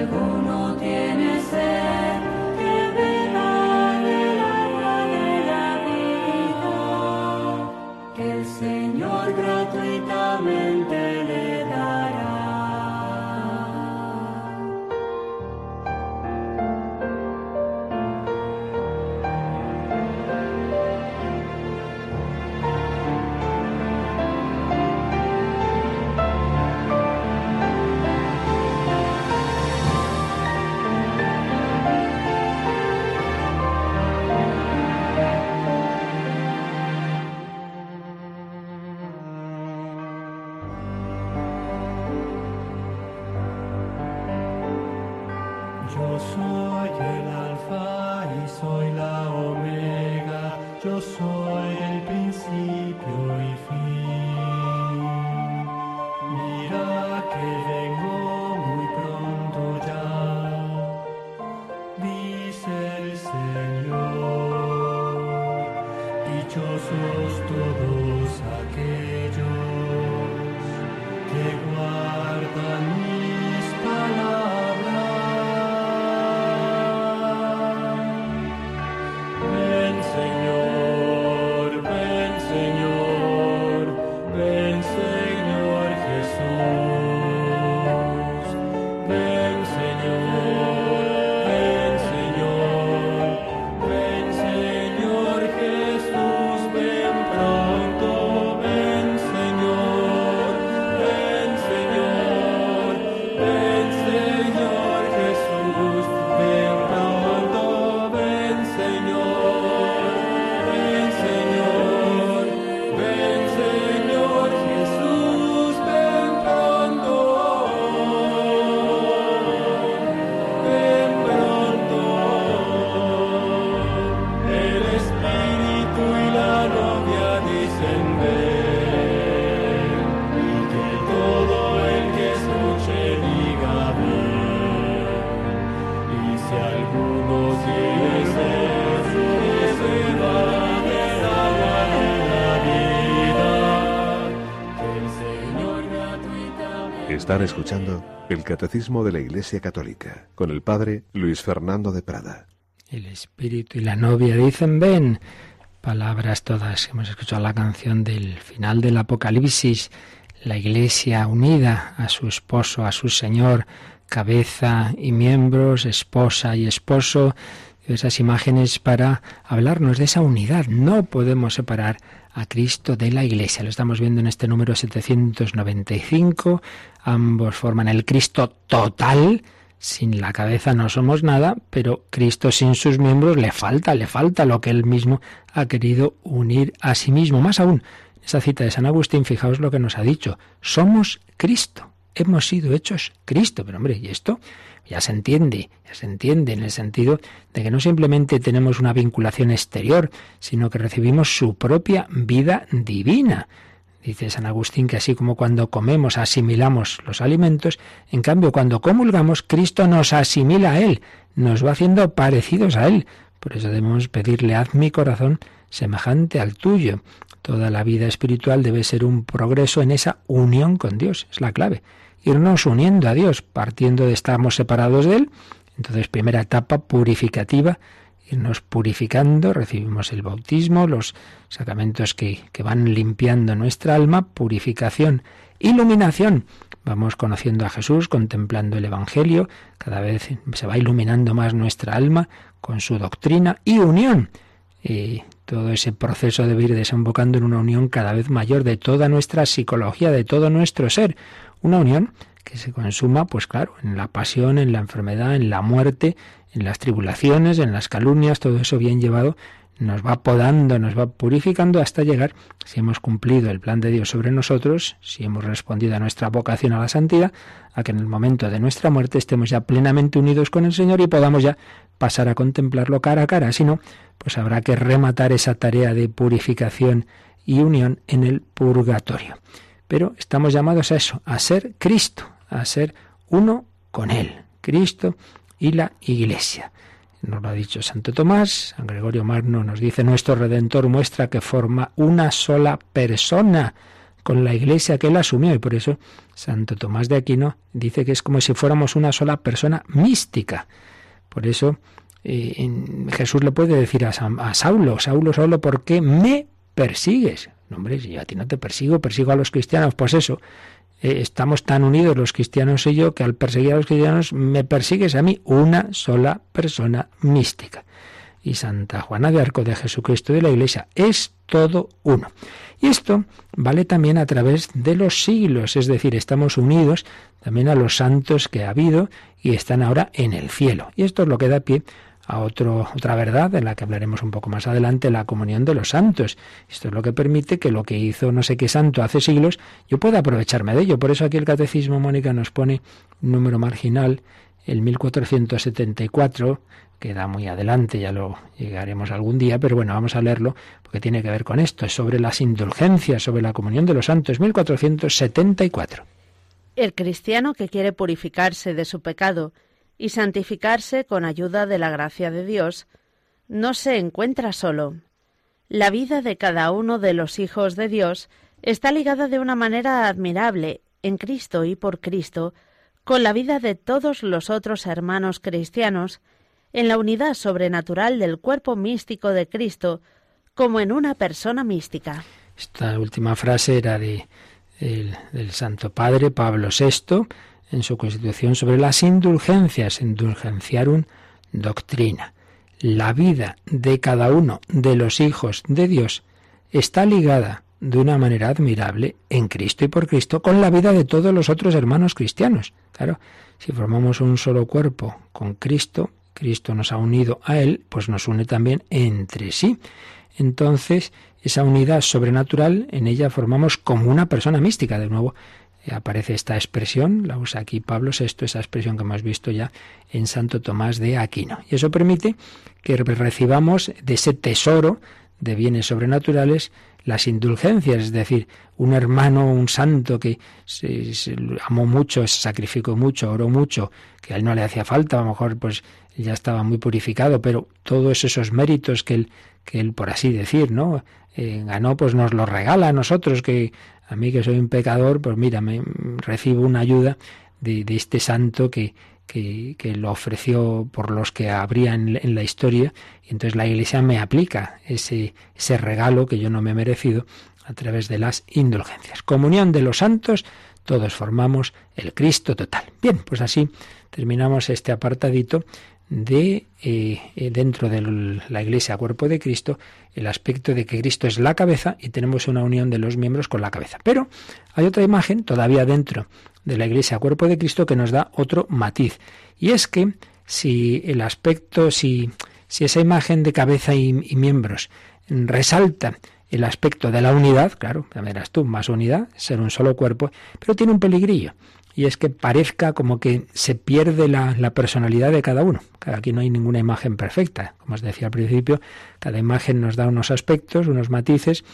alguno. Señor. Están escuchando el Catecismo de la Iglesia Católica con el Padre Luis Fernando de Prada. El Espíritu y la novia dicen ven. Palabras todas. Hemos escuchado la canción del final del Apocalipsis. La Iglesia unida a su esposo, a su Señor, cabeza y miembros, esposa y esposo. Esas imágenes para hablarnos de esa unidad. No podemos separar a Cristo de la Iglesia. Lo estamos viendo en este número 795. Ambos forman el Cristo total. Sin la cabeza no somos nada, pero Cristo sin sus miembros le falta, le falta lo que él mismo ha querido unir a sí mismo. Más aún, esa cita de San Agustín, fijaos lo que nos ha dicho. Somos Cristo. Hemos sido hechos Cristo. Pero hombre, ¿y esto? Ya se entiende, ya se entiende en el sentido de que no simplemente tenemos una vinculación exterior, sino que recibimos su propia vida divina. Dice San Agustín que así como cuando comemos asimilamos los alimentos, en cambio cuando comulgamos Cristo nos asimila a Él, nos va haciendo parecidos a Él. Por eso debemos pedirle, haz mi corazón semejante al tuyo. Toda la vida espiritual debe ser un progreso en esa unión con Dios, es la clave irnos uniendo a Dios, partiendo de estarmos separados de Él. Entonces, primera etapa purificativa, irnos purificando, recibimos el bautismo, los sacramentos que, que van limpiando nuestra alma, purificación, iluminación. Vamos conociendo a Jesús, contemplando el Evangelio, cada vez se va iluminando más nuestra alma con su doctrina y unión. Y todo ese proceso debe ir desembocando en una unión cada vez mayor de toda nuestra psicología, de todo nuestro ser, una unión que se consuma, pues claro, en la pasión, en la enfermedad, en la muerte, en las tribulaciones, en las calumnias, todo eso bien llevado nos va podando, nos va purificando hasta llegar, si hemos cumplido el plan de Dios sobre nosotros, si hemos respondido a nuestra vocación a la santidad, a que en el momento de nuestra muerte estemos ya plenamente unidos con el Señor y podamos ya pasar a contemplarlo cara a cara. Si no, pues habrá que rematar esa tarea de purificación y unión en el purgatorio. Pero estamos llamados a eso, a ser Cristo, a ser uno con Él, Cristo y la Iglesia. Nos lo ha dicho Santo Tomás, San Gregorio Magno nos dice, nuestro Redentor muestra que forma una sola persona con la iglesia que él asumió y por eso Santo Tomás de Aquino dice que es como si fuéramos una sola persona mística. Por eso eh, Jesús le puede decir a, a Saulo, Saulo, Saulo, ¿por qué me persigues? Hombre, si yo a ti no te persigo, persigo a los cristianos. Pues eso, eh, estamos tan unidos los cristianos y yo que al perseguir a los cristianos me persigues a mí una sola persona mística. Y Santa Juana de Arco de Jesucristo de la Iglesia es todo uno. Y esto vale también a través de los siglos, es decir, estamos unidos también a los santos que ha habido y están ahora en el cielo. Y esto es lo que da pie a otro, otra verdad de la que hablaremos un poco más adelante, la comunión de los santos. Esto es lo que permite que lo que hizo no sé qué santo hace siglos, yo pueda aprovecharme de ello. Por eso aquí el Catecismo Mónica nos pone un número marginal, el 1474, que da muy adelante, ya lo llegaremos algún día, pero bueno, vamos a leerlo porque tiene que ver con esto, es sobre las indulgencias, sobre la comunión de los santos, 1474. El cristiano que quiere purificarse de su pecado, y santificarse con ayuda de la gracia de Dios, no se encuentra solo. La vida de cada uno de los hijos de Dios está ligada de una manera admirable, en Cristo y por Cristo, con la vida de todos los otros hermanos cristianos, en la unidad sobrenatural del cuerpo místico de Cristo, como en una persona mística. Esta última frase era de, del Santo Padre Pablo VI en su Constitución sobre las indulgencias, indulgenciarum doctrina. La vida de cada uno de los hijos de Dios está ligada de una manera admirable en Cristo y por Cristo con la vida de todos los otros hermanos cristianos. Claro, si formamos un solo cuerpo con Cristo, Cristo nos ha unido a Él, pues nos une también entre sí. Entonces, esa unidad sobrenatural, en ella formamos como una persona mística. De nuevo, aparece esta expresión, la usa aquí Pablo VI, esa expresión que hemos visto ya en Santo Tomás de Aquino. Y eso permite que recibamos de ese tesoro de bienes sobrenaturales las indulgencias, es decir, un hermano, un santo que se, amó mucho, se sacrificó mucho, oró mucho, que a él no le hacía falta, a lo mejor pues ya estaba muy purificado, pero todos esos méritos que él, que él por así decir, ¿no? Eh, ganó, pues nos los regala a nosotros, que a mí que soy un pecador, pues mira, me recibo una ayuda de, este santo que, que, lo ofreció por los que habría en, la historia, y entonces la Iglesia me aplica ese, ese regalo que yo no me he merecido a través de las indulgencias. Comunión de los santos, todos formamos el Cristo total. Bien, pues así terminamos este apartadito de eh, dentro de la Iglesia cuerpo de Cristo el aspecto de que Cristo es la cabeza y tenemos una unión de los miembros con la cabeza. Pero hay otra imagen todavía dentro de la Iglesia cuerpo de Cristo que nos da otro matiz y es que si el aspecto, si, si esa imagen de cabeza y, y miembros resalta el aspecto de la unidad, claro, ya verás tú, más unidad, ser un solo cuerpo, pero tiene un peligrillo y es que parezca como que se pierde la, personalidad de cada uno. Aquí no hay ninguna imagen perfecta. Como os decía al principio, cada imagen nos da unos aspectos, unos matices,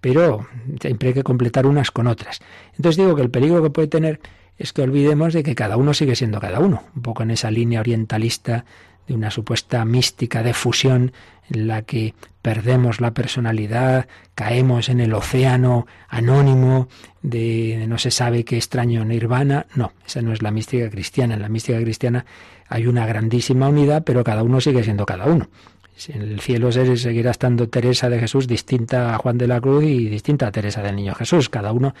pero siempre hay que completar unas con otras. Entonces digo que el peligro que puede tener es que olvidemos de que cada uno sigue siendo cada uno, un poco en esa línea orientalista de una supuesta mística de fusión en la que perdemos la personalidad, caemos en el océano anónimo de, no se sabe qué extraño nirvana. No, esa no es la mística cristiana. En la mística cristiana hay una grandísima unidad, pero cada uno sigue siendo cada uno. En el cielo seguirá estando Teresa de Jesús distinta a Juan de la Cruz y distinta a Teresa del Niño Jesús. Cada uno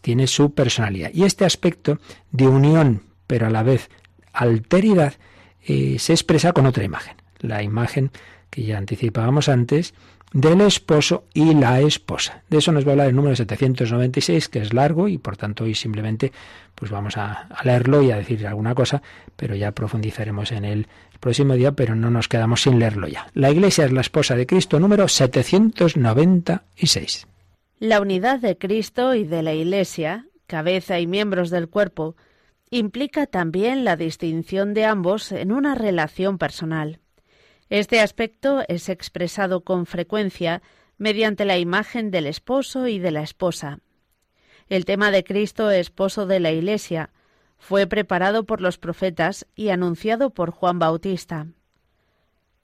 tiene su personalidad. Y este aspecto de unión, pero a la vez alteridad, eh, se expresa con otra imagen. La imagen que ya anticipábamos antes del esposo y la esposa. De eso nos va a hablar el número 796, que es largo y por tanto hoy simplemente pues vamos a, leerlo y a decir alguna cosa, pero ya profundizaremos en el próximo día, pero no nos quedamos sin leerlo ya. La Iglesia es la esposa de Cristo número 796. La unidad de Cristo y de la Iglesia, cabeza y miembros del cuerpo, implica también la distinción de ambos en una relación personal. Este aspecto es expresado con frecuencia mediante la imagen del esposo y de la esposa. El tema de Cristo, esposo de la Iglesia, fue preparado por los profetas y anunciado por Juan Bautista.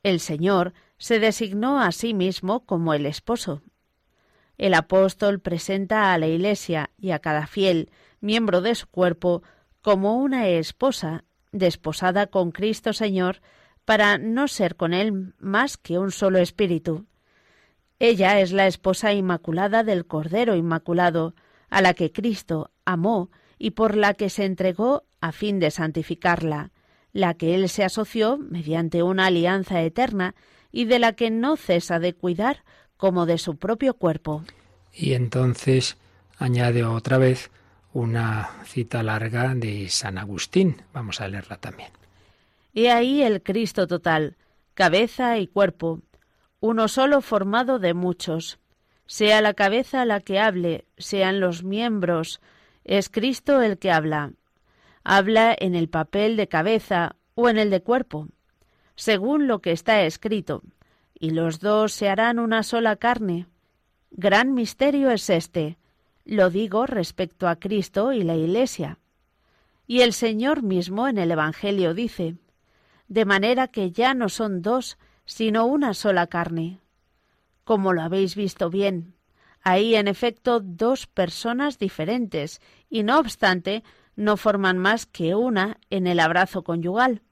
El Señor se designó a sí mismo como el esposo. El apóstol presenta a la Iglesia y a cada fiel, miembro de su cuerpo, como una esposa desposada con Cristo Señor para no ser con él más que un solo espíritu. Ella es la esposa inmaculada del Cordero Inmaculado, a la que Cristo amó y por la que se entregó a fin de santificarla, la que él se asoció mediante una alianza eterna y de la que no cesa de cuidar como de su propio cuerpo. Y entonces añade otra vez una cita larga de San Agustín. Vamos a leerla también. He ahí el Cristo total, cabeza y cuerpo, uno solo formado de muchos. Sea la cabeza la que hable, sean los miembros, es Cristo el que habla. Habla en el papel de cabeza o en el de cuerpo, según lo que está escrito, y los dos se harán una sola carne. Gran misterio es este, lo digo respecto a Cristo y la Iglesia. Y el Señor mismo en el Evangelio dice, de manera que ya no son dos, sino una sola carne. como lo habéis visto bien. Hay, en efecto, dos personas diferentes, y no obstante, no forman más que una en el abrazo conyugal.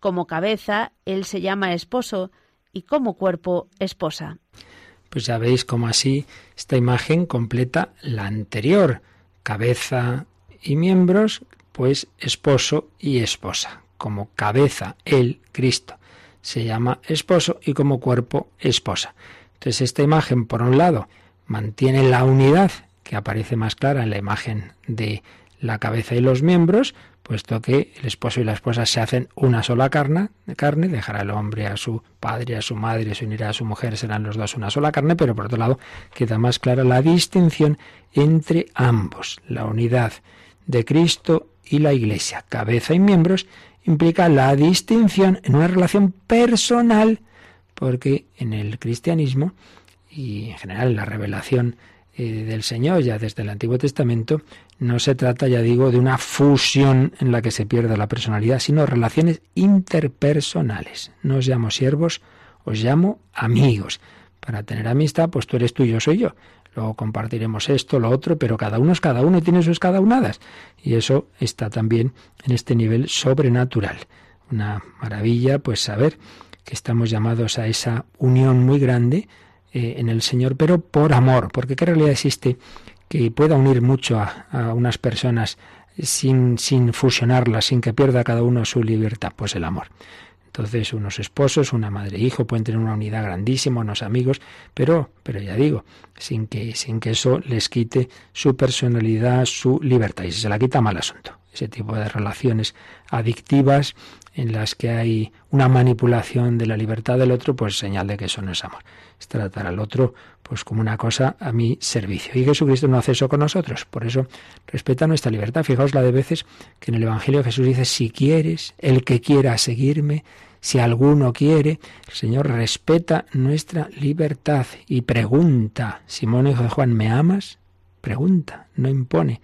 Como cabeza, él se llama esposo, y como cuerpo, esposa. Pues ya veis cómo así esta imagen completa la anterior. Cabeza y miembros, pues esposo y esposa. Como cabeza, él, Cristo, se llama esposo y como cuerpo, esposa. Entonces esta imagen, por un lado, mantiene la unidad que aparece más clara en la imagen de la cabeza y los miembros, puesto que el esposo y la esposa se hacen una sola carne, carne, dejará el hombre a su padre, a su madre, se unirá a su mujer, serán los dos una sola carne, pero por otro lado queda más clara la distinción entre ambos. La unidad de Cristo y la Iglesia, cabeza y miembros, implica la distinción en una relación personal, porque en el cristianismo y en general en la revelación eh, del Señor ya desde el Antiguo Testamento, no se trata, ya digo, de una fusión en la que se pierda la personalidad, sino relaciones interpersonales. No os llamo siervos, os llamo amigos. Para tener amistad, pues tú eres tú y yo soy yo. Luego compartiremos esto, lo otro, pero cada uno es cada uno y tiene sus cada unadas. Y eso está también en este nivel sobrenatural. Una maravilla, pues saber que estamos llamados a esa unión muy grande eh, en el Señor, pero por amor, porque qué realidad existe que pueda unir mucho a, a unas personas sin, sin fusionarlas, sin que pierda cada uno su libertad, pues el amor. Entonces, unos esposos, una madre e hijo pueden tener una unidad grandísima, unos amigos, pero, pero ya digo, sin que, sin que eso les quite su personalidad, su libertad. Y si se la quita, mal asunto. Ese tipo de relaciones adictivas en las que hay una manipulación de la libertad del otro, pues señal de que eso no es amor. Es tratar al otro pues como una cosa a mi servicio. Y Jesucristo no hace eso con nosotros. Por eso respeta nuestra libertad. Fijaos la de veces que en el Evangelio Jesús dice, si quieres, el que quiera seguirme, si alguno quiere, el Señor respeta nuestra libertad y pregunta, Simón hijo de Juan, ¿me amas? Pregunta, no impone.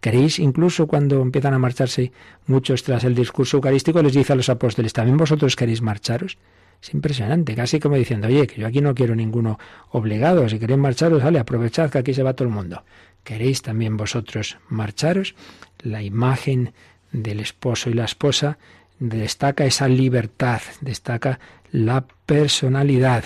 ¿Queréis incluso cuando empiezan a marcharse muchos tras el discurso eucarístico, les dice a los apóstoles, ¿también vosotros queréis marcharos? Es impresionante, casi como diciendo, oye, que yo aquí no quiero ninguno obligado, si queréis marcharos, vale, aprovechad que aquí se va todo el mundo. ¿Queréis también vosotros marcharos? La imagen del esposo y la esposa destaca esa libertad, destaca la personalidad.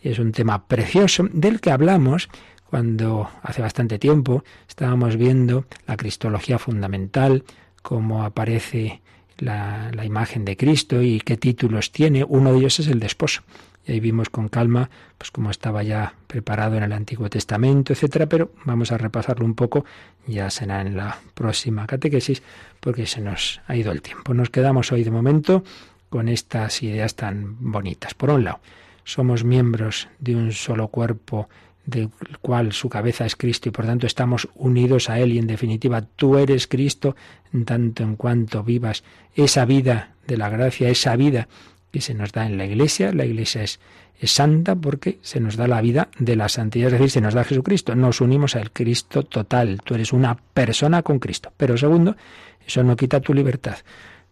Es un tema precioso del que hablamos cuando hace bastante tiempo estábamos viendo la cristología fundamental, cómo aparece la, imagen de Cristo y qué títulos tiene. Uno de ellos es el de esposo. Y ahí vimos con calma pues cómo estaba ya preparado en el Antiguo Testamento, etcétera, pero vamos a repasarlo un poco, ya será en la próxima catequesis, porque se nos ha ido el tiempo. Nos quedamos hoy de momento con estas ideas tan bonitas. Por un lado, somos miembros de un solo cuerpo del cual su cabeza es Cristo y por tanto estamos unidos a Él y en definitiva tú eres Cristo en tanto en cuanto vivas esa vida de la gracia, esa vida que se nos da en la Iglesia. La Iglesia es, es santa porque se nos da la vida de la santidad, es decir, se nos da Jesucristo. Nos unimos al Cristo total. Tú eres una persona con Cristo. Pero segundo, eso no quita tu libertad.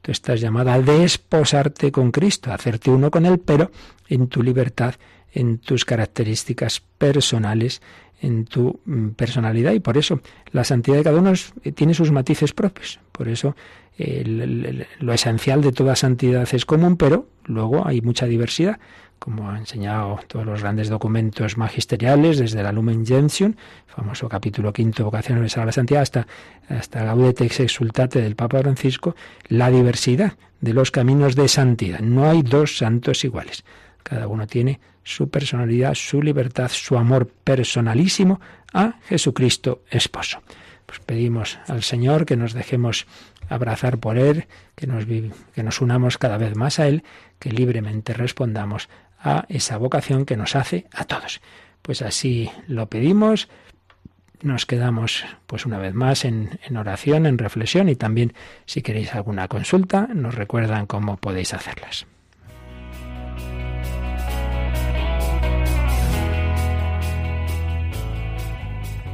Tú estás llamada a desposarte con Cristo, a hacerte uno con Él, pero en tu libertad en tus características personales, en tu mm, personalidad y por eso la santidad de cada uno eh, tiene sus matices propios. Por eso lo esencial de toda santidad es común, pero luego hay mucha diversidad, como han enseñado todos los grandes documentos magisteriales, desde la Lumen Gentium, famoso capítulo quinto, vocación universal a la santidad, hasta, hasta Gaudete ex exultate del Papa Francisco, la diversidad de los caminos de santidad. No hay dos santos iguales. Cada uno tiene su personalidad, su libertad, su amor personalísimo a Jesucristo esposo. Pues pedimos al Señor que nos dejemos abrazar por Él, que nos, unamos cada vez más a Él, que libremente respondamos a esa vocación que nos hace a todos. Pues así lo pedimos, nos quedamos pues una vez más en, oración, en reflexión y también si queréis alguna consulta nos recuerdan cómo podéis hacerlas.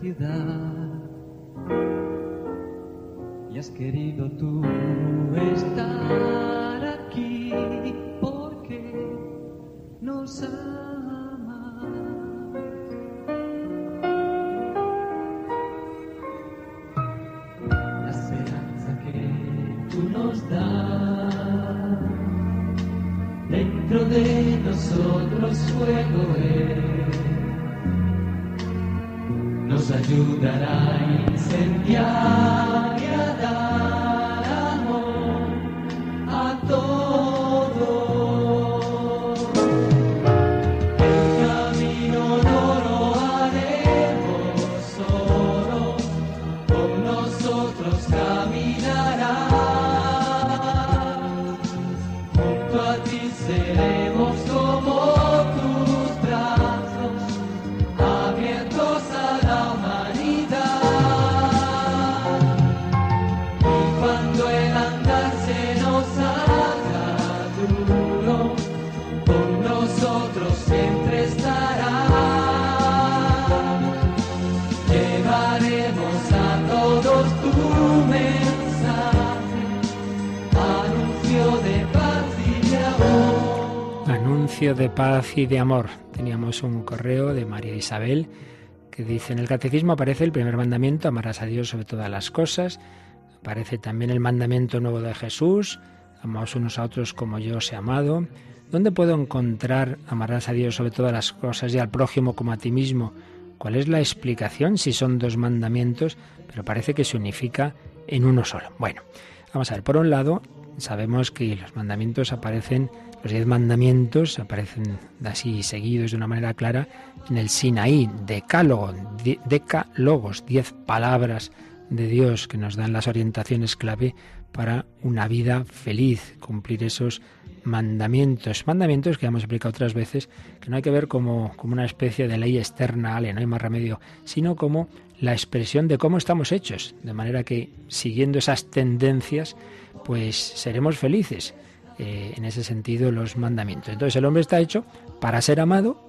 y has querido tú estar aquí porque nos amas. La esperanza que tú nos das dentro de nosotros fuego es ayudará a incendiar de paz y de amor. Teníamos un correo de María Isabel que dice, en el catecismo aparece el primer mandamiento, amarás a Dios sobre todas las cosas. Aparece también el mandamiento nuevo de Jesús, amaos unos a otros como yo os he amado. ¿Dónde puedo encontrar amarás a Dios sobre todas las cosas y al prójimo como a ti mismo? ¿Cuál es la explicación si son dos mandamientos, pero parece que se unifica en uno solo? Bueno, vamos a ver, por un lado, sabemos que los mandamientos aparecen los diez mandamientos aparecen así seguidos de una manera clara en el Sinaí, decálogo, decálogos, diez palabras de Dios que nos dan las orientaciones clave para una vida feliz, cumplir esos mandamientos. Mandamientos que hemos explicado otras veces, que no hay que ver como, como una especie de ley externa, no hay más remedio, sino como la expresión de cómo estamos hechos, de manera que siguiendo esas tendencias, pues seremos felices. Eh, en ese sentido los mandamientos. Entonces el hombre está hecho para ser amado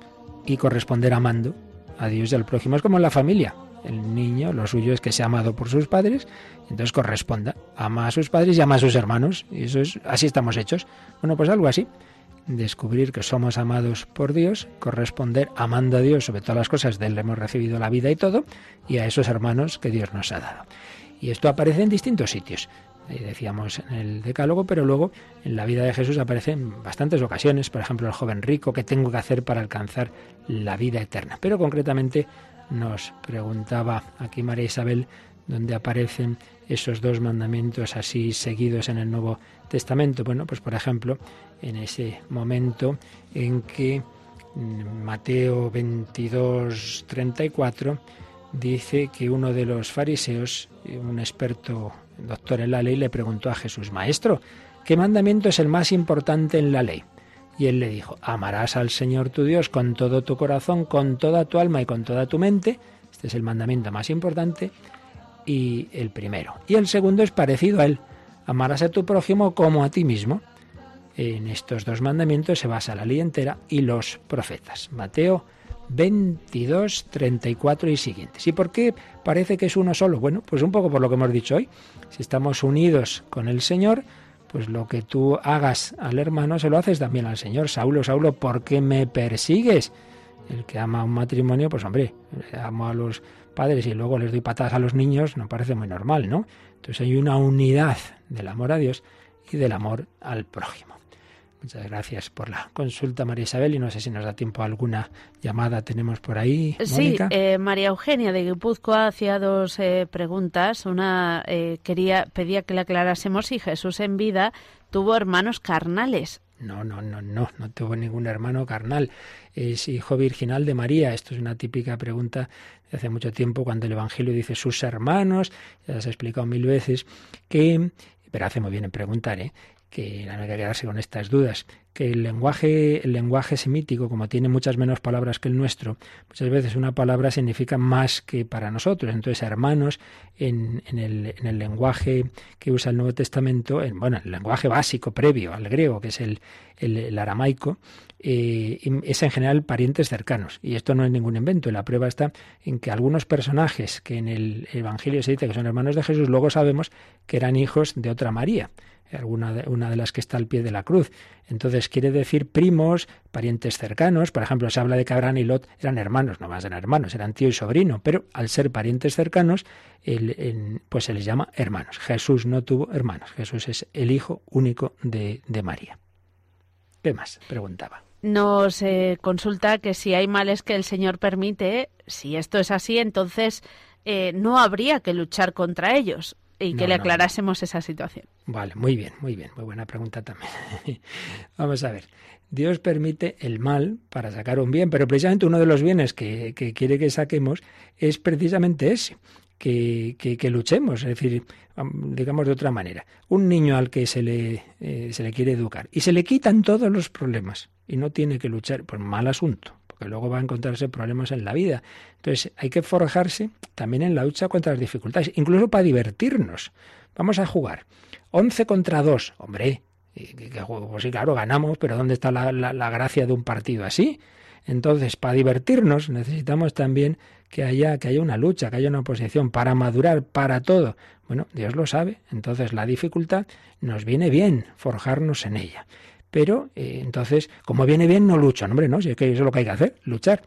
y corresponder amando a Dios y al prójimo. Es como en la familia. El niño, lo suyo es que sea amado por sus padres, entonces corresponda. Ama a sus padres y ama a sus hermanos. Y eso es, así estamos hechos. Bueno, pues algo así. Descubrir que somos amados por Dios, corresponder amando a Dios sobre todas las cosas, de él hemos recibido la vida y todo, y a esos hermanos que Dios nos ha dado. Y esto aparece en distintos sitios decíamos en el Decálogo, pero luego en la vida de Jesús aparece en bastantes ocasiones, por ejemplo, el joven rico, ¿qué tengo que hacer para alcanzar la vida eterna? Pero concretamente nos preguntaba aquí María Isabel dónde aparecen esos dos mandamientos así seguidos en el Nuevo Testamento. Bueno, pues por ejemplo, en ese momento en que mm, Mateo 22, 34 dice que uno de los fariseos, un experto doctor en la ley, le preguntó a Jesús, Maestro, ¿qué mandamiento es el más importante en la ley? Y él le dijo, amarás al Señor tu Dios con todo tu corazón, con toda tu alma y con toda tu mente. Este es el mandamiento más importante y el primero. Y el segundo es parecido a él, amarás a tu prójimo como a ti mismo. En estos dos mandamientos se basa la ley entera y los profetas. Mateo 22, 34 y siguientes. ¿Y por qué parece que es uno solo? Bueno, pues un poco por lo que hemos dicho hoy. Si estamos unidos con el Señor, pues lo que tú hagas al hermano se lo haces también al Señor. Saulo, Saulo, ¿por qué me persigues? El que ama un matrimonio, pues hombre, amo a los padres y luego les doy patadas a los niños, no parece muy normal, ¿no? Entonces hay una unidad del amor a Dios y del amor al prójimo. Muchas gracias por la consulta, María Isabel, y no sé si nos da tiempo a alguna llamada tenemos por ahí. Sí, eh, María Eugenia de Guipúzcoa hacía dos eh, preguntas. Una eh, quería pedía que le aclarásemos si Jesús en vida tuvo hermanos carnales. No, no, no, no, no tuvo ningún hermano carnal. Es hijo virginal de María. Esto es una típica pregunta de hace mucho tiempo cuando el Evangelio dice sus hermanos. Ya se ha explicado mil veces que, pero hace muy bien en preguntar, ¿eh? Que no hay que quedarse con estas dudas, que el lenguaje, el lenguaje semítico, como tiene muchas menos palabras que el nuestro, muchas veces una palabra significa más que para nosotros. Entonces, hermanos, en, en, el, en el, lenguaje que usa el Nuevo Testamento, en, bueno, el lenguaje básico previo al griego, que es el, el, aramaico, eh, es en general parientes cercanos. Y esto no es ningún invento. La prueba está en que algunos personajes que en el Evangelio se dice que son hermanos de Jesús, luego sabemos que eran hijos de otra María alguna de, una de las que está al pie de la cruz. Entonces quiere decir primos, parientes cercanos. Por ejemplo, se habla de que Abraham y Lot eran hermanos, no más eran hermanos, eran tío y sobrino, pero al ser parientes cercanos, pues se les llama hermanos. Jesús no tuvo hermanos, Jesús es el hijo único de, de María. ¿Qué más? Preguntaba. Nos eh, consulta que si hay males que el Señor permite, si esto es así, entonces eh, no habría que luchar contra ellos y que no, le aclarásemos no. esa situación. Vale, muy bien, muy bien, muy buena pregunta también. *laughs* Vamos a ver. Dios permite el mal para sacar un bien, pero precisamente uno de los bienes que, que quiere que saquemos es precisamente ese, que, que, que, luchemos, es decir, digamos de otra manera, un niño al que se le, eh, se le quiere educar y se le quitan todos los problemas y no tiene que luchar, pues mal asunto, porque luego va a encontrarse problemas en la vida. Entonces hay que forjarse también en la lucha contra las dificultades, incluso para divertirnos. Vamos a jugar. 11 contra 2, hombre, pues sí, claro, ganamos, pero ¿dónde está la, la, la gracia de un partido así? Entonces, para divertirnos necesitamos también que haya, que haya una lucha, que haya una oposición, para madurar, para todo. Bueno, Dios lo sabe. Entonces la dificultad nos viene bien forjarnos en ella. Pero eh, entonces, como viene bien, no lucho. Hombre, no, si es que eso es lo que hay que hacer, luchar.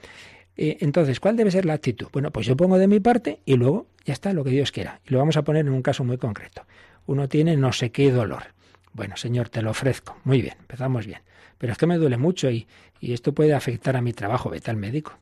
Eh, entonces, ¿cuál debe ser la actitud? Bueno, pues yo pongo de mi parte y luego ya está lo que Dios quiera. Y lo vamos a poner en un caso muy concreto. Uno tiene no sé qué dolor. Bueno, Señor, te lo ofrezco. Muy bien, empezamos bien. Pero es que me duele mucho y, y esto puede afectar a mi trabajo. Vete al médico.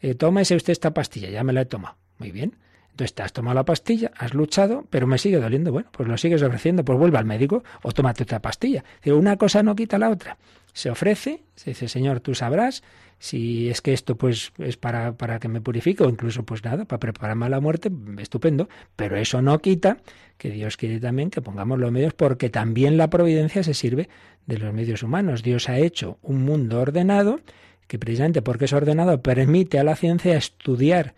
Eh, tómese usted esta pastilla, ya me la he tomado. Muy bien. Entonces te has tomado la pastilla, has luchado, pero me sigue doliendo. Bueno, pues lo sigues ofreciendo, pues vuelve al médico o tómate otra pastilla. Una cosa no quita la otra. Se ofrece, se dice, Señor, tú sabrás si es que esto pues es para, para que me purifique o incluso pues nada, para prepararme a la muerte, estupendo. Pero eso no quita que Dios quiere también que pongamos los medios porque también la providencia se sirve de los medios humanos. Dios ha hecho un mundo ordenado que precisamente porque es ordenado permite a la ciencia estudiar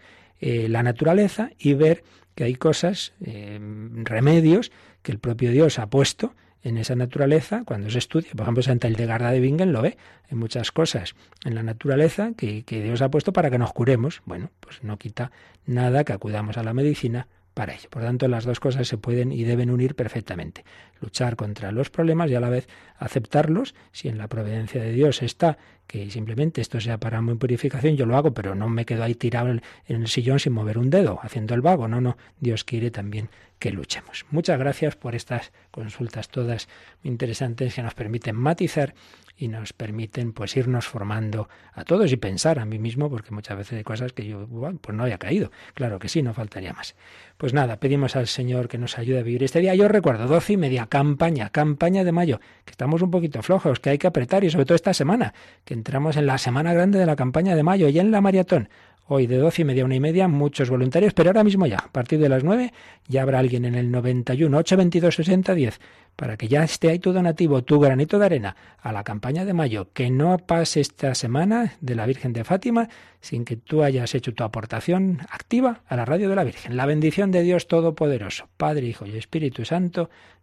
eh, la naturaleza y ver que hay cosas, eh, remedios que el propio Dios ha puesto en esa naturaleza cuando se estudia. Por ejemplo, Santa Hildegarda de Bingen lo ve. Hay muchas cosas en la naturaleza que, que Dios ha puesto para que nos curemos. Bueno, pues no quita nada que acudamos a la medicina para ello. Por tanto, las dos cosas se pueden y deben unir perfectamente. Luchar contra los problemas y a la vez aceptarlos. Si en la providencia de Dios está que simplemente esto sea para mi purificación, yo lo hago, pero no me quedo ahí tirado en el sillón sin mover un dedo, haciendo el vago. No, no, Dios quiere también que luchemos. Muchas gracias por estas consultas todas interesantes que nos permiten matizar y nos permiten pues irnos formando a todos y pensar a mí mismo, porque muchas veces hay cosas que yo pues no había caído. Claro que sí, no faltaría más. Pues nada, pedimos al Señor que nos ayude a vivir este día. Yo recuerdo, doce y media, campaña, campaña de mayo, que estamos un poquito flojos, que hay que apretar y sobre todo esta semana, que entramos en la semana grande de la campaña de mayo y en la maratón. Hoy de doce y media a una y media, muchos voluntarios, pero ahora mismo ya, a partir de las nueve, ya habrá alguien en el 91 822 60 10 para que ya esté ahí tu donativo, tu granito de arena a la campaña de mayo, que no pase esta semana de la Virgen de Fátima sin que tú hayas hecho tu aportación activa a la radio de la Virgen. La bendición de Dios Todopoderoso, Padre, Hijo y Espíritu Santo,